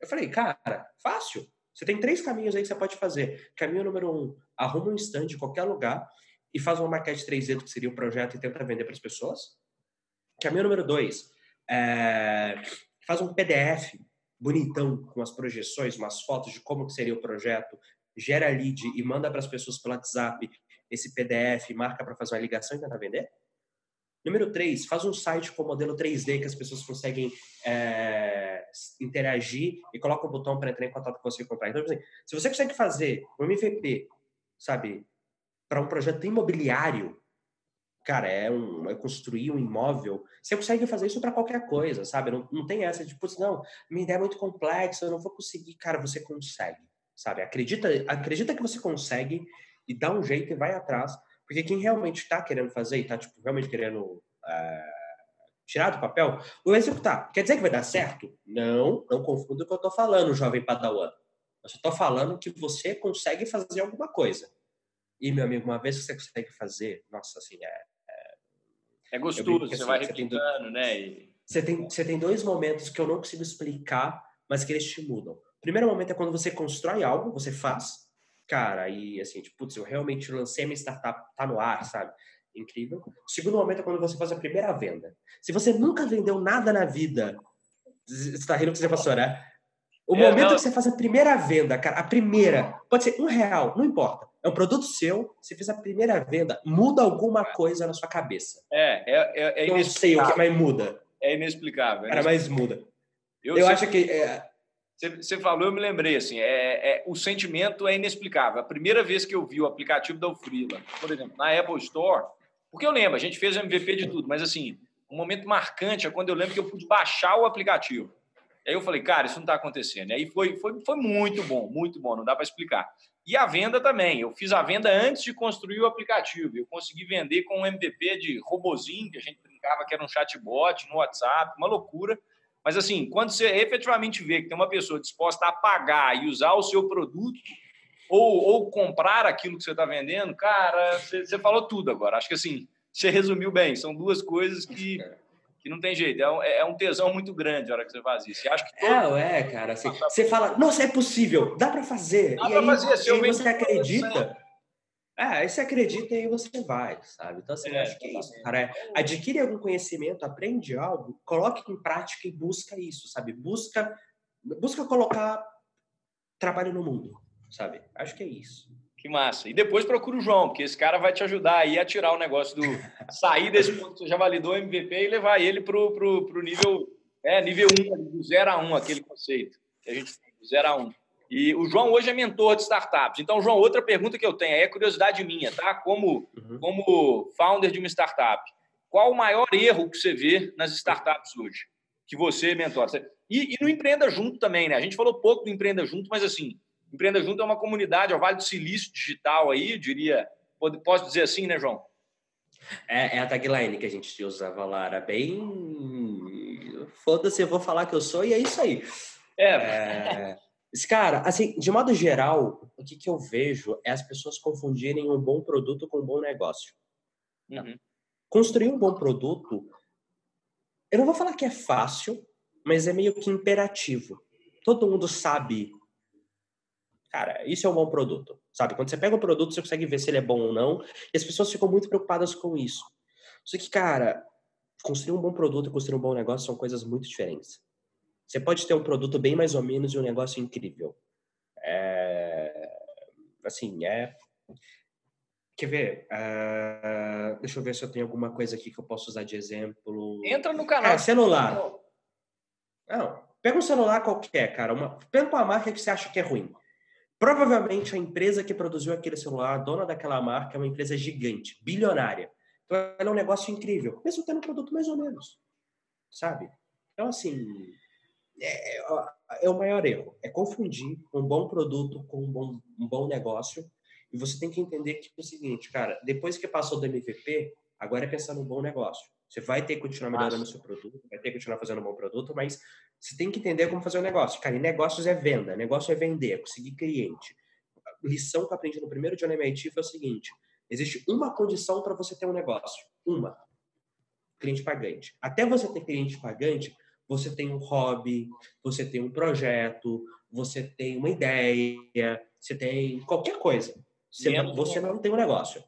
Eu falei, cara, fácil. Você tem três caminhos aí que você pode fazer. Caminho número um, arruma um stand em qualquer lugar e faz uma maquete 3D, que seria um projeto, e tenta vender para as pessoas. Caminho número dois, é, faz um PDF bonitão, com as projeções, umas fotos de como que seria o projeto, gera lead e manda para as pessoas pelo WhatsApp esse PDF, marca para fazer uma ligação e tentar vender. Número 3, faz um site com modelo 3D que as pessoas conseguem é, interagir e coloca um botão para entrar em contato com você e comprar. Então, assim, se você consegue fazer um MVP, sabe, para um projeto imobiliário, cara, é, um, é construir um imóvel, você consegue fazer isso para qualquer coisa, sabe? Não, não tem essa de, putz, não, minha ideia é muito complexa, eu não vou conseguir. Cara, você consegue, sabe? Acredita, acredita que você consegue e dá um jeito e vai atrás, porque quem realmente está querendo fazer e está tipo, realmente querendo uh, tirar do papel, vai executar. Quer dizer que vai dar certo? Não, não confunda o que eu estou falando, jovem padawan. Eu só estou falando que você consegue fazer alguma coisa. E, meu amigo, uma vez que você consegue fazer, nossa, assim, é, é gostoso, você assim, vai replicando, né? E... Você tem, você tem dois momentos que eu não consigo explicar, mas que eles te mudam. O primeiro momento é quando você constrói algo, você faz, cara, e assim, tipo, putz, eu realmente lancei minha startup, tá no ar, sabe? Incrível. O segundo momento é quando você faz a primeira venda. Se você nunca vendeu nada na vida, você tá rindo que você passou, né? O é, momento não... que você faz a primeira venda, cara, a primeira, pode ser um real, não importa. É um produto seu, você fez a primeira venda, muda alguma coisa na sua cabeça. É, é, é, é Não sei o que, mas muda. É inexplicável. É Cara, mas muda. Eu, eu acho que... É... Você falou, eu me lembrei, assim, é, é, o sentimento é inexplicável. A primeira vez que eu vi o aplicativo da Ufrila, por exemplo, na Apple Store, porque eu lembro, a gente fez o MVP de tudo, mas assim, um momento marcante é quando eu lembro que eu pude baixar o aplicativo. Aí eu falei, cara, isso não está acontecendo. E aí foi, foi, foi muito bom, muito bom, não dá para explicar. E a venda também. Eu fiz a venda antes de construir o aplicativo. Eu consegui vender com um MVP de robozinho, que a gente brincava que era um chatbot no WhatsApp, uma loucura. Mas assim, quando você efetivamente vê que tem uma pessoa disposta a pagar e usar o seu produto, ou, ou comprar aquilo que você está vendendo, cara, você, você falou tudo agora. Acho que assim, você resumiu bem. São duas coisas que que não tem jeito. É um, é um tesão muito grande a hora que você faz isso. Você acha que todo... É, é, cara. Assim, você fala, nossa, é possível, dá para fazer. Dá e aí, fazer, se aí você acredita. É, aí você acredita e aí você vai, sabe? Então, assim, é, acho que é isso, cara. É, adquire algum conhecimento, aprende algo, coloque em prática e busca isso, sabe? Busca, busca colocar trabalho no mundo, sabe? Acho que é isso. Que massa. E depois procura o João, porque esse cara vai te ajudar aí a tirar o negócio do [LAUGHS] sair desse ponto que você já validou o MVP e levar ele para o pro, pro nível, é, nível 1, do 0 a 1, aquele conceito que a gente tem, do 0 a 1. E o João hoje é mentor de startups. Então, João, outra pergunta que eu tenho aí é curiosidade minha, tá? Como, uhum. como founder de uma startup, qual o maior erro que você vê nas startups hoje? Que você mentora? E, e no Empreenda Junto também, né? A gente falou pouco do Empreenda Junto, mas assim, Empreenda Junto é uma comunidade, é o Vale do Silício digital aí, eu diria. Posso dizer assim, né, João? É, é a tagline que a gente usava lá, era bem. Foda-se, eu vou falar que eu sou e é isso aí. É. é... Cara, assim, de modo geral, o que, que eu vejo é as pessoas confundirem um bom produto com um bom negócio. Uhum. Construir um bom produto, eu não vou falar que é fácil, mas é meio que imperativo. Todo mundo sabe Cara, isso é um bom produto, sabe? Quando você pega um produto, você consegue ver se ele é bom ou não, e as pessoas ficam muito preocupadas com isso. Só que, cara, construir um bom produto e construir um bom negócio são coisas muito diferentes. Você pode ter um produto bem mais ou menos e um negócio incrível. É... Assim, é... Quer ver? Uh... Deixa eu ver se eu tenho alguma coisa aqui que eu posso usar de exemplo. Entra no canal. É, celular. Não, pega um celular qualquer, cara. Uma... Pega uma marca que você acha que é ruim. Provavelmente a empresa que produziu aquele celular, a dona daquela marca, é uma empresa gigante, bilionária. Então, ela é um negócio incrível, mesmo tendo um produto mais ou menos, sabe? Então, assim, é, é, o maior erro. É confundir um bom produto com um bom, um bom negócio. E você tem que entender que é o seguinte, cara, depois que passou do MVP, agora é pensar num bom negócio. Você vai ter que continuar melhorando o seu produto, vai ter que continuar fazendo um bom produto, mas você tem que entender como fazer o um negócio. Cara, e negócios é venda, negócio é vender, é conseguir cliente. A lição que eu aprendi no primeiro dia no MIT foi o seguinte: existe uma condição para você ter um negócio. Uma. Cliente pagante. Até você ter cliente pagante, você tem um hobby, você tem um projeto, você tem uma ideia, você tem qualquer coisa. Você, você não tem um negócio.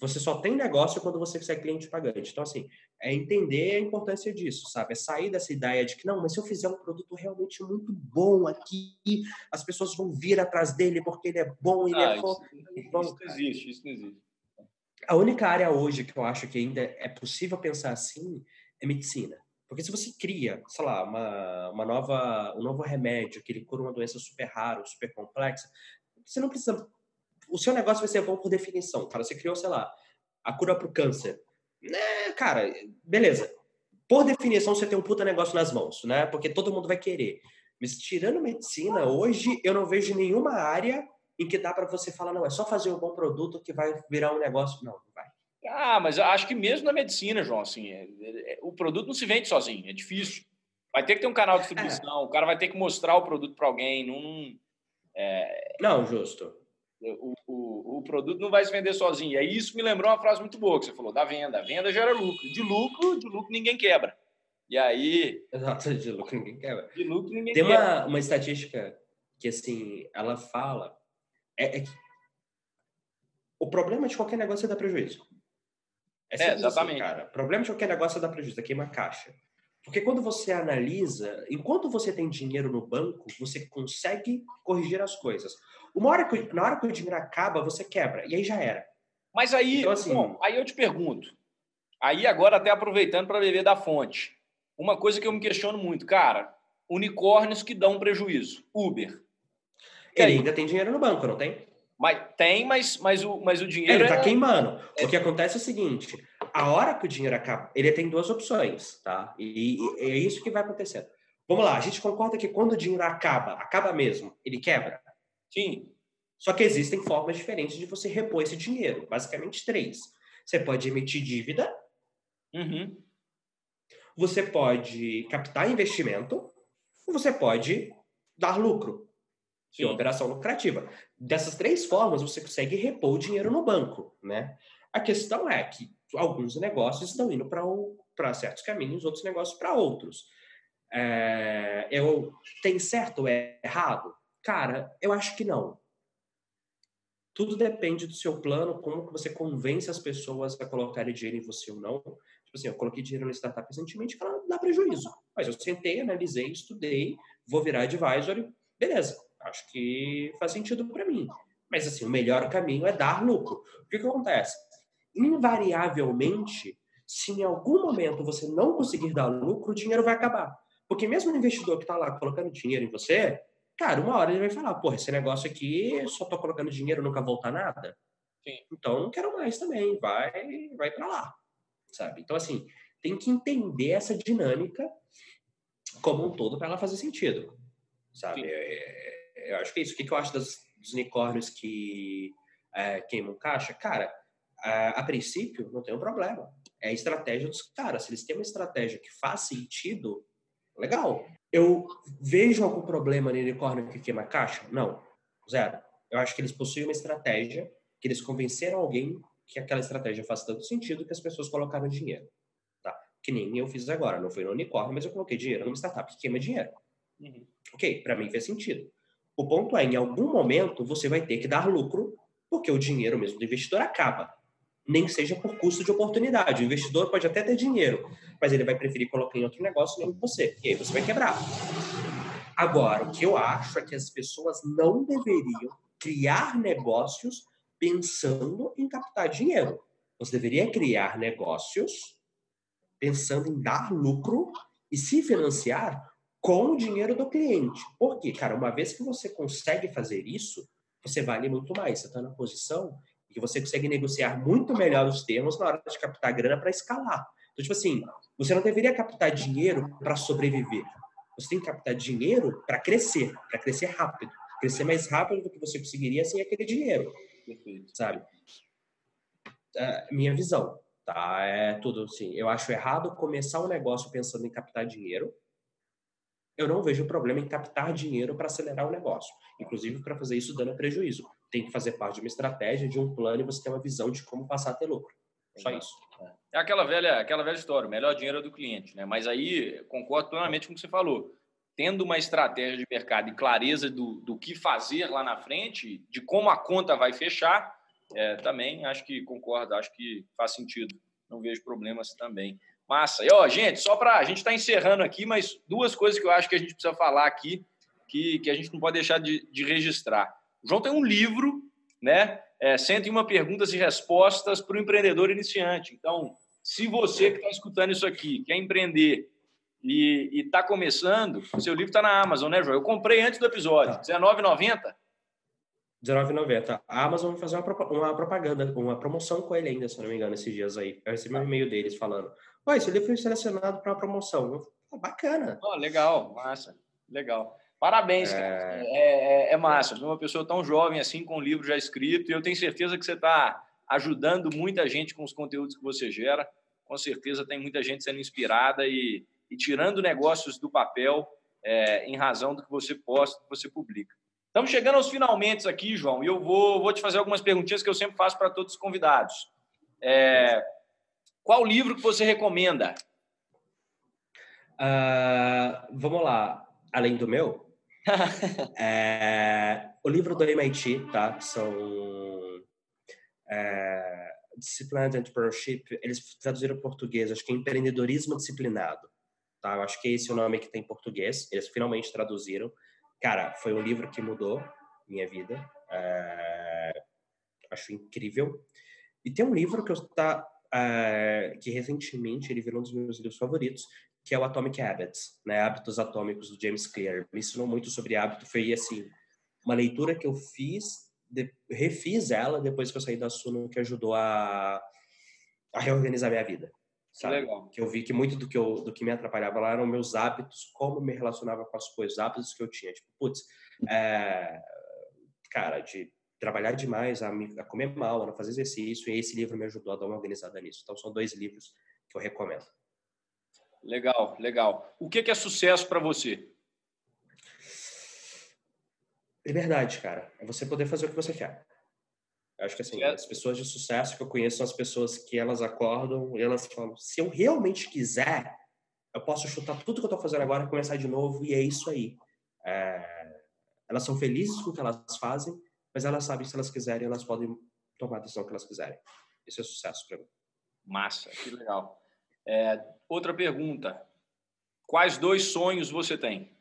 Você só tem negócio quando você é cliente pagante. Então, assim, é entender a importância disso, sabe? É sair dessa ideia de que, não, mas se eu fizer um produto realmente muito bom aqui, as pessoas vão vir atrás dele porque ele é bom, ele é ah, é bom. Isso, bom, isso não existe, isso não existe. A única área hoje que eu acho que ainda é possível pensar assim é medicina. Porque se você cria, sei lá, uma, uma nova, um novo remédio que ele cura uma doença super rara, super complexa, você não precisa o seu negócio vai ser bom por definição, cara. Você criou, sei lá, a cura para o câncer. Né, cara, beleza. Por definição, você tem um puta negócio nas mãos, né? Porque todo mundo vai querer. Mas tirando medicina, hoje eu não vejo nenhuma área em que dá para você falar, não, é só fazer um bom produto que vai virar um negócio. Não, não vai. Ah, mas acho que mesmo na medicina, João, assim, é, é, o produto não se vende sozinho, é difícil. Vai ter que ter um canal de distribuição, é. o cara vai ter que mostrar o produto para alguém. Não, é, não, justo. O, o, o, produto não vai se vender sozinho. E aí isso me lembrou uma frase muito boa que você falou, da venda. A venda gera lucro. De lucro, de lucro ninguém quebra. E aí... Exato, de lucro ninguém quebra. De lucro ninguém Tem quebra. Tem uma, uma estatística que, assim, ela fala... É, é que o problema de qualquer negócio é dar prejuízo. É, é assim, exatamente. Assim, cara. O problema de qualquer negócio é dar prejuízo, é queima caixa. Porque quando você analisa, enquanto você tem dinheiro no banco, você consegue corrigir as coisas. Uma hora que, na hora que o dinheiro acaba, você quebra. E aí já era. Mas aí, então, assim, bom, aí eu te pergunto. Aí agora até aproveitando para beber da fonte. Uma coisa que eu me questiono muito, cara, unicórnios que dão prejuízo. Uber. Ele ainda tem dinheiro no banco, não tem? Mas tem, mas, mas, o, mas o dinheiro. Ele está é... queimando. É... O que acontece é o seguinte: a hora que o dinheiro acaba, ele tem duas opções, tá? E, e, é isso que vai acontecendo. Vamos lá, a gente concorda que quando o dinheiro acaba, acaba mesmo, ele quebra? Sim. Só que existem formas diferentes de você repor esse dinheiro. Basicamente, três. Você pode emitir dívida. Uhum. Você pode captar investimento. Ou você pode dar lucro. Sim. Que é uma operação lucrativa. Dessas três formas, você consegue repor o dinheiro no banco, né? A questão é que alguns negócios estão indo para certos caminhos, outros negócios para outros. É, eu, tem certo ou é errado? Cara, eu acho que não. Tudo depende do seu plano, como que você convence as pessoas a colocarem dinheiro em você ou não. Tipo assim, eu coloquei dinheiro na startup recentemente ela dá prejuízo. Mas eu sentei, analisei, estudei, vou virar advisor, beleza. Acho que faz sentido para mim. Mas assim, o melhor caminho é dar lucro. O que, que acontece? Invariavelmente, se em algum momento você não conseguir dar lucro, o dinheiro vai acabar. Porque mesmo o investidor que está lá colocando dinheiro em você, cara, uma hora ele vai falar, porra, esse negócio aqui só tô colocando dinheiro, nunca volta nada. Sim. Então não quero mais também, vai, vai para lá, sabe? Então assim, tem que entender essa dinâmica como um todo para ela fazer sentido, sabe? É, é, eu acho que é isso. O que, eu acho das, dos unicórnios que é, queimam caixa? Cara, a, a princípio não tem um problema. É a estratégia dos caras. Se eles têm uma estratégia que faz sentido, legal. Eu vejo algum problema no unicórnio que queima caixa? Não, zero. Eu acho que eles possuem uma estratégia que eles convenceram alguém que aquela estratégia faz tanto sentido que as pessoas colocaram dinheiro. Tá? Que nem eu fiz agora. Não foi no unicórnio, mas eu coloquei dinheiro numa startup que queima dinheiro. Uhum. Ok, para mim fez sentido. O ponto é, em algum momento, você vai ter que dar lucro, porque o dinheiro mesmo do investidor acaba nem seja por custo de oportunidade. O investidor pode até ter dinheiro, mas ele vai preferir colocar em outro negócio nem em você. E aí você vai quebrar. Agora, o que eu acho é que as pessoas não deveriam criar negócios pensando em captar dinheiro. Você deveria criar negócios pensando em dar lucro e se financiar com o dinheiro do cliente. Porque, cara, uma vez que você consegue fazer isso, você vale muito mais. Você está na posição que você consegue negociar muito melhor os termos na hora de captar grana para escalar. Então, tipo assim, você não deveria captar dinheiro para sobreviver. Você tem que captar dinheiro para crescer, para crescer rápido. Crescer mais rápido do que você conseguiria sem aquele dinheiro. Sabe? Uh, minha visão, tá? É tudo assim. Eu acho errado começar um negócio pensando em captar dinheiro. Eu não vejo problema em captar dinheiro para acelerar o negócio. Inclusive, para fazer isso dando prejuízo tem que fazer parte de uma estratégia, de um plano e você tem uma visão de como passar a ter lucro. Só isso. É aquela velha, aquela velha história, o melhor dinheiro é do cliente, né? Mas aí concordo plenamente com o que você falou. Tendo uma estratégia de mercado e clareza do, do que fazer lá na frente, de como a conta vai fechar, é, também acho que concordo, acho que faz sentido. Não vejo problemas também. Massa. E, ó, gente, só para. A gente está encerrando aqui, mas duas coisas que eu acho que a gente precisa falar aqui, que, que a gente não pode deixar de, de registrar. O João tem um livro, né? É, 101 perguntas e respostas para o empreendedor iniciante. Então, se você que está escutando isso aqui quer empreender e está começando, seu livro está na Amazon, né, João? Eu comprei antes do episódio, R$19,90. R$19,90. A Amazon vai fazer uma, uma, propaganda, uma promoção com ele ainda, se não me engano, esses dias aí. Eu recebi um e-mail deles falando: Ó, esse livro foi selecionado para uma promoção. Eu, oh, bacana. Oh, legal, massa. Legal. Parabéns, é... É, é... é, massa. Uma pessoa tão jovem assim, com um livro já escrito, e eu tenho certeza que você está ajudando muita gente com os conteúdos que você gera. Com certeza tem muita gente sendo inspirada e, e tirando negócios do papel é, em razão do que você posta, do que você publica. Estamos chegando aos finalmente aqui, João, e eu vou, vou te fazer algumas perguntinhas que eu sempre faço para todos os convidados. É, qual livro que você recomenda? Uh, vamos lá. Além do meu? É, o livro do MIT, tá? São é, Disciplined Entrepreneurship. Eles traduziram em português, acho que é empreendedorismo disciplinado. Tá? Eu acho que é esse o nome que tem em português. Eles finalmente traduziram. Cara, foi um livro que mudou minha vida. É, acho incrível. E tem um livro que eu tá é, que recentemente ele virou um dos meus livros favoritos, que é o Atomic Habits, né? Hábitos Atômicos do James Clear. Me ensinou muito sobre hábito. Foi assim uma leitura que eu fiz, de, refiz ela depois que eu saí da Suno, que ajudou a, a reorganizar minha vida. Sabe? Legal. Que eu vi que muito do que, eu, do que me atrapalhava lá eram meus hábitos, como me relacionava com as coisas, hábitos que eu tinha. Tipo, putz, é, cara, de trabalhar demais, a, me, a comer mal, a não fazer exercício, e esse livro me ajudou a dar uma organizada nisso. Então, são dois livros que eu recomendo. Legal, legal. O que é sucesso para você? Liberdade, cara. É você poder fazer o que você quer. Eu acho que assim, as pessoas de sucesso que eu conheço são as pessoas que elas acordam e elas falam: se eu realmente quiser, eu posso chutar tudo que eu estou fazendo agora, começar de novo e é isso aí. É... Elas são felizes com o que elas fazem, mas elas sabem que se elas quiserem, elas podem tomar a decisão que elas quiserem. Isso é sucesso para mim. Massa, que legal. É, outra pergunta: quais dois sonhos você tem?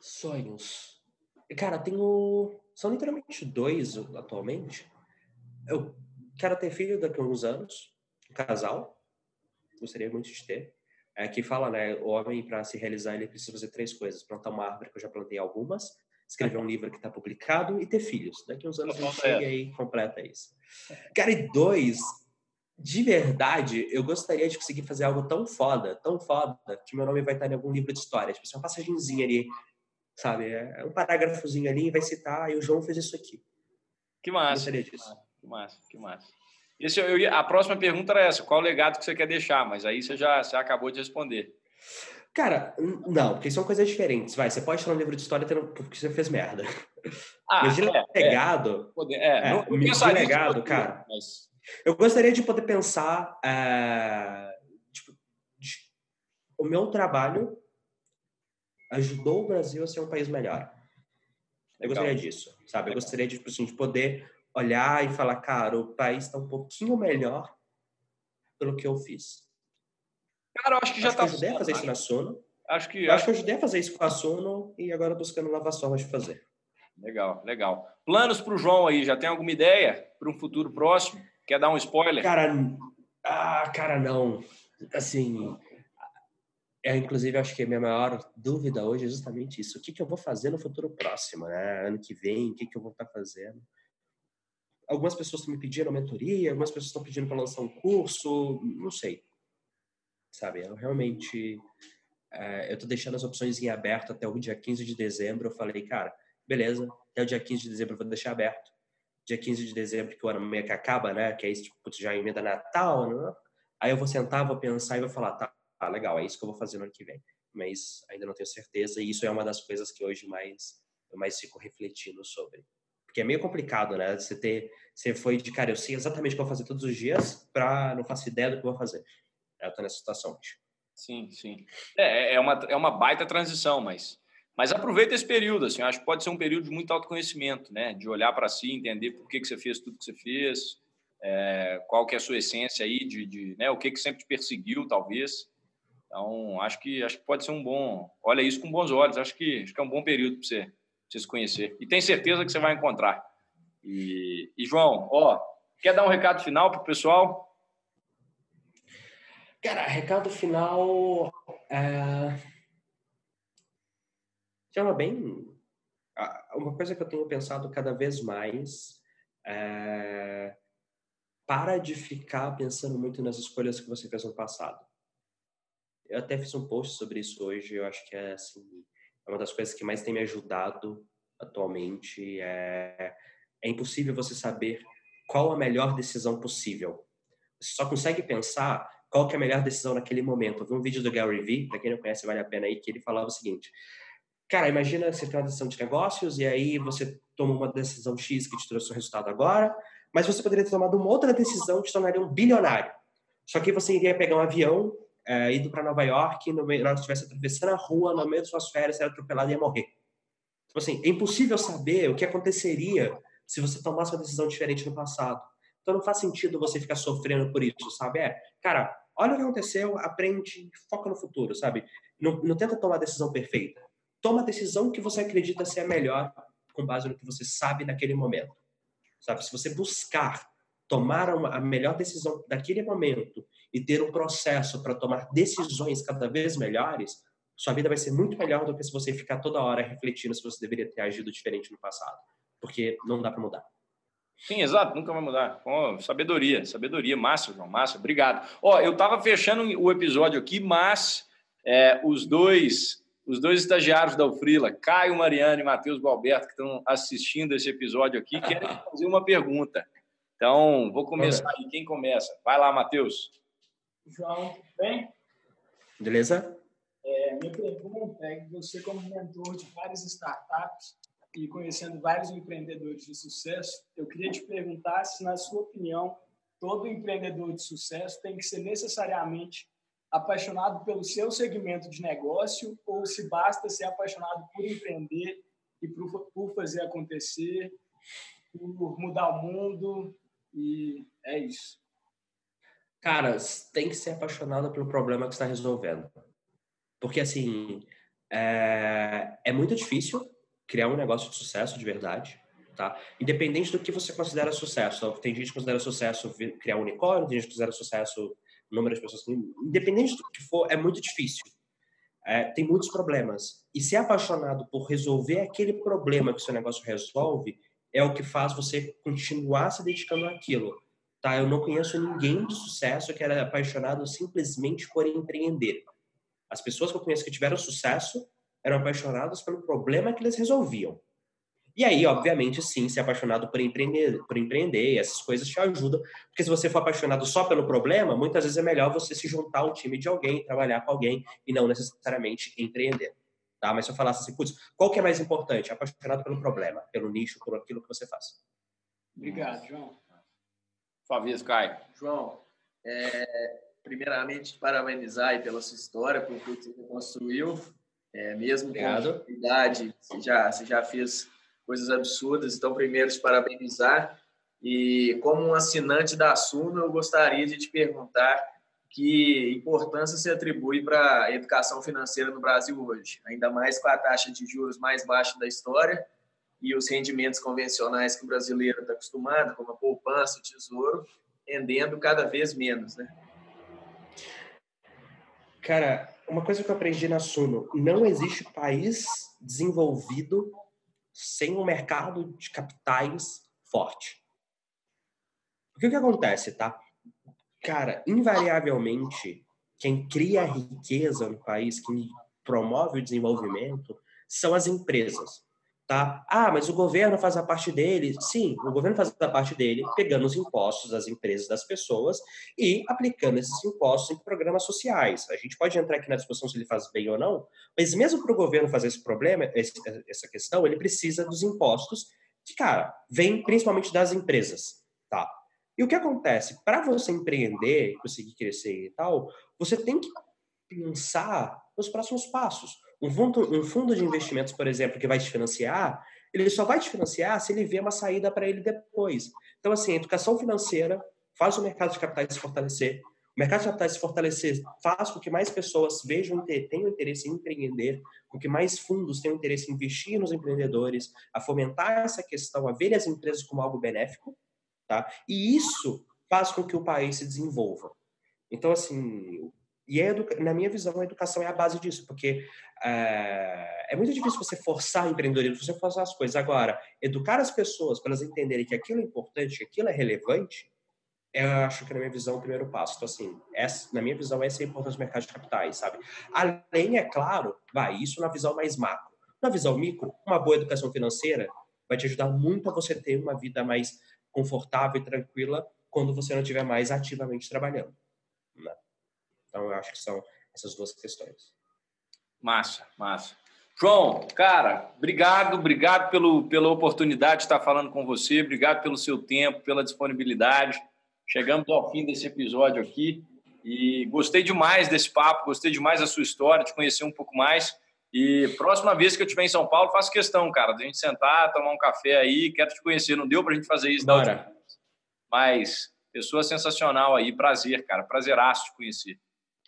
Sonhos. Cara, tenho são literalmente dois atualmente. Eu quero ter filho daqui a uns anos, um casal, gostaria muito de ter. É, que fala, né, o homem para se realizar ele precisa fazer três coisas: plantar uma árvore, que eu já plantei algumas, escrever um livro que está publicado e ter filhos. Daqui a uns anos a gente chega e completa isso. Cara, e dois, de verdade, eu gostaria de conseguir fazer algo tão foda, tão foda, que meu nome vai estar em algum livro de história. Tipo, assim, uma passagemzinha ali sabe? É um parágrafozinho ali e vai citar, e o João fez isso aqui. Que massa. Que massa, que massa, que massa. Esse, eu, a próxima pergunta era essa: qual o legado que você quer deixar? Mas aí você já você acabou de responder. Cara, não, porque são coisas diferentes. Vai, você pode estar no livro de história porque você fez merda. Ah, mas de é, legado. É, é, é, não, de legado, cara. Mas... Eu gostaria de poder pensar. É, tipo, de, o meu trabalho ajudou o Brasil a ser um país melhor. Eu Legal. gostaria disso, sabe? Eu gostaria de, tipo assim, de poder olhar e falar, cara, o país está um pouquinho melhor pelo que eu fiz. Cara, eu acho que já está. Eu ajudei a fazer isso na Suno. Acho que. Eu acho que eu ajudei a fazer isso com a Suno e agora buscando novas formas de fazer. Legal, legal. Planos para o João aí? Já tem alguma ideia para um futuro próximo? Quer dar um spoiler? Cara, ah, cara, não. Assim, é, inclusive, acho que a minha maior dúvida hoje é justamente isso. O que, que eu vou fazer no futuro próximo, né? Ano que vem, o que, que eu vou estar fazendo? Algumas pessoas estão me pedindo mentoria, algumas pessoas estão pedindo para lançar um curso, não sei. Sabe, eu realmente... É, eu estou deixando as opções em aberto até o dia 15 de dezembro. Eu falei, cara, beleza, até o dia 15 de dezembro eu vou deixar aberto. Dia 15 de dezembro, que o ano meio que acaba, né? Que é isso, tipo, já emenda Natal, né? Aí eu vou sentar, vou pensar e vou falar, tá, ah, legal, é isso que eu vou fazer no ano que vem. Mas ainda não tenho certeza, e isso é uma das coisas que hoje mais eu mais fico refletindo sobre. Porque é meio complicado, né? Você ter, você foi de cara, eu sei exatamente o que eu vou fazer todos os dias, para não faço ideia do que eu vou fazer. Eu tô nessa situação hoje. Sim, sim. É, é uma, é uma baita transição, mas, mas aproveita esse período, assim, acho que pode ser um período de muito autoconhecimento, né? De olhar para si, entender por que, que você fez tudo que você fez, é, qual que é a sua essência aí, de, de né? o que, que sempre te perseguiu, talvez. Então, acho que, acho que pode ser um bom. Olha isso com bons olhos. Acho que, acho que é um bom período para você, você se conhecer. E tem certeza que você vai encontrar. E, e João, ó, quer dar um recado final para o pessoal? Cara, recado final. É... Chama bem uma coisa que eu tenho pensado cada vez mais é para de ficar pensando muito nas escolhas que você fez no passado. Eu até fiz um post sobre isso hoje, eu acho que é assim, é uma das coisas que mais tem me ajudado atualmente é é impossível você saber qual a melhor decisão possível. Você só consegue pensar qual é a melhor decisão naquele momento. Eu vi um vídeo do Gary Vee, para quem não conhece, vale a pena aí, que ele falava o seguinte: Cara, imagina você tem uma decisão de negócios e aí você toma uma decisão X que te trouxe o resultado agora, mas você poderia ter tomado uma outra decisão que te tornaria um bilionário. Só que você iria pegar um avião, é, indo para Nova York, e no meio, na que estivesse atravessando a rua, no meio das suas férias, você era atropelado e ia morrer. Tipo assim, é impossível saber o que aconteceria se você tomasse uma decisão diferente no passado. Então não faz sentido você ficar sofrendo por isso, sabe? É, cara, olha o que aconteceu, aprende, foca no futuro, sabe? Não, não tenta tomar a decisão perfeita. Toma a decisão que você acredita ser a melhor com base no que você sabe naquele momento. Sabe? Se você buscar tomar a melhor decisão daquele momento e ter um processo para tomar decisões cada vez melhores, sua vida vai ser muito melhor do que se você ficar toda hora refletindo se você deveria ter agido diferente no passado, porque não dá para mudar. Sim, exato, nunca vai mudar. Oh, sabedoria, sabedoria, massa, João, massa, obrigado. Ó, oh, eu estava fechando o episódio aqui, mas é, os dois os dois estagiários da Ufrila, Caio Mariano e Matheus Balberto, que estão assistindo esse episódio aqui, querem fazer uma pergunta. Então, vou começar aí. Quem começa? Vai lá, Matheus. João, tudo bem? Beleza? É, minha pergunta é que você, como mentor de várias startups e conhecendo vários empreendedores de sucesso, eu queria te perguntar se, na sua opinião, todo empreendedor de sucesso tem que ser necessariamente apaixonado pelo seu segmento de negócio ou se basta ser apaixonado por empreender e por, por fazer acontecer, por mudar o mundo e é isso. Cara, tem que ser apaixonado pelo problema que está resolvendo. Porque, assim, é, é muito difícil criar um negócio de sucesso de verdade, tá? Independente do que você considera sucesso. Tem gente que considera sucesso criar um unicórnio, tem gente que considera sucesso número de pessoas, independente do que for, é muito difícil. É, tem muitos problemas. E ser apaixonado por resolver aquele problema que o seu negócio resolve é o que faz você continuar se dedicando àquilo. Tá? Eu não conheço ninguém de sucesso que era apaixonado simplesmente por empreender. As pessoas que eu conheço que tiveram sucesso eram apaixonadas pelo problema que eles resolviam. E aí, obviamente, sim, ser apaixonado por empreender, por empreender, essas coisas te ajudam. Porque se você for apaixonado só pelo problema, muitas vezes é melhor você se juntar ao time de alguém, trabalhar com alguém e não necessariamente empreender. Tá? Mas se eu falasse assim, putz, qual que é mais importante? Apaixonado pelo problema, pelo nicho, por aquilo que você faz. Obrigado, João. Sua vez, Caio. João, é, primeiramente, parabenizar pela sua história, por tudo que você construiu. É, mesmo Obrigado. com a idade, você já, você já fez coisas absurdas. Então, primeiro, te parabenizar. E como um assinante da Suno, eu gostaria de te perguntar que importância se atribui para a educação financeira no Brasil hoje, ainda mais com a taxa de juros mais baixa da história e os rendimentos convencionais que o brasileiro está acostumado, como a poupança, o tesouro, rendendo cada vez menos, né? Cara, uma coisa que eu aprendi na Suno, não existe país desenvolvido sem um mercado de capitais forte. O que acontece, tá? Cara, invariavelmente, quem cria riqueza no país, quem promove o desenvolvimento, são as empresas. Tá? Ah, mas o governo faz a parte dele. Sim, o governo faz a parte dele, pegando os impostos das empresas das pessoas e aplicando esses impostos em programas sociais. A gente pode entrar aqui na discussão se ele faz bem ou não, mas mesmo para o governo fazer esse problema, essa questão, ele precisa dos impostos que, cara, vem principalmente das empresas, tá? E o que acontece? Para você empreender, conseguir crescer e tal, você tem que pensar nos próximos passos. Um fundo, um fundo de investimentos, por exemplo, que vai te financiar, ele só vai te financiar se ele vê uma saída para ele depois. Então, assim, educação financeira faz o mercado de capitais se fortalecer. O mercado de capitais se fortalecer faz com que mais pessoas vejam, tenham interesse em empreender, com que mais fundos tenham interesse em investir nos empreendedores, a fomentar essa questão, a ver as empresas como algo benéfico, tá? E isso faz com que o país se desenvolva. Então, assim, E na minha visão, a educação é a base disso, porque é, é muito difícil você forçar empreendedorismo, você forçar as coisas. Agora, educar as pessoas para elas entenderem que aquilo é importante, que aquilo é relevante, eu acho que, na minha visão, é o primeiro passo. Então, assim, essa, na minha visão, essa é a importância do mercado de capitais, sabe? Além, é claro, vai, isso na visão mais macro. Na visão micro, uma boa educação financeira vai te ajudar muito a você ter uma vida mais confortável e tranquila quando você não estiver mais ativamente trabalhando. Então, eu acho que são essas duas questões. Massa, massa. João, cara, obrigado, obrigado pelo, pela oportunidade de estar falando com você, obrigado pelo seu tempo, pela disponibilidade. Chegamos ao fim desse episódio aqui e gostei demais desse papo, gostei demais da sua história, de conhecer um pouco mais. E próxima vez que eu estiver em São Paulo, faço questão, cara, de a gente sentar, tomar um café aí, quero te conhecer. Não deu para a gente fazer isso Bora. Mas pessoa sensacional aí, prazer, cara, prazeraço te conhecer.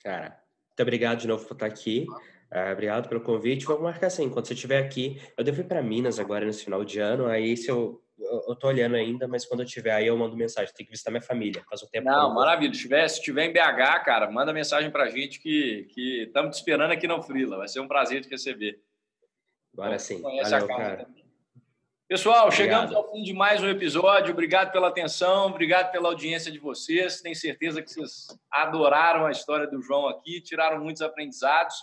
Cara, muito obrigado de novo por estar aqui. Uh, obrigado pelo convite. Vamos marcar assim, quando você estiver aqui, eu devo ir para Minas agora nesse final de ano, aí se eu eu tô olhando ainda, mas quando eu tiver aí eu mando mensagem. Tem que visitar minha família. Faz o tempo. Não, maravilha. Se tiver, se tiver em BH, cara, manda mensagem pra gente que que estamos te esperando aqui no Frila. Vai ser um prazer te receber. Agora sim. Valeu, cara. Pessoal, obrigado. chegamos ao fim de mais um episódio. Obrigado pela atenção, obrigado pela audiência de vocês. Tenho certeza que vocês adoraram a história do João aqui, tiraram muitos aprendizados.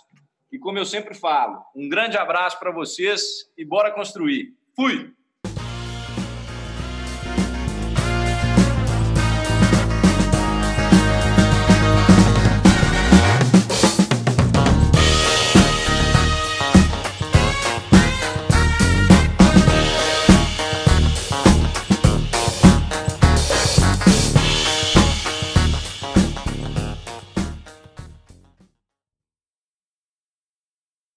E como eu sempre falo, um grande abraço para vocês e bora construir. Fui!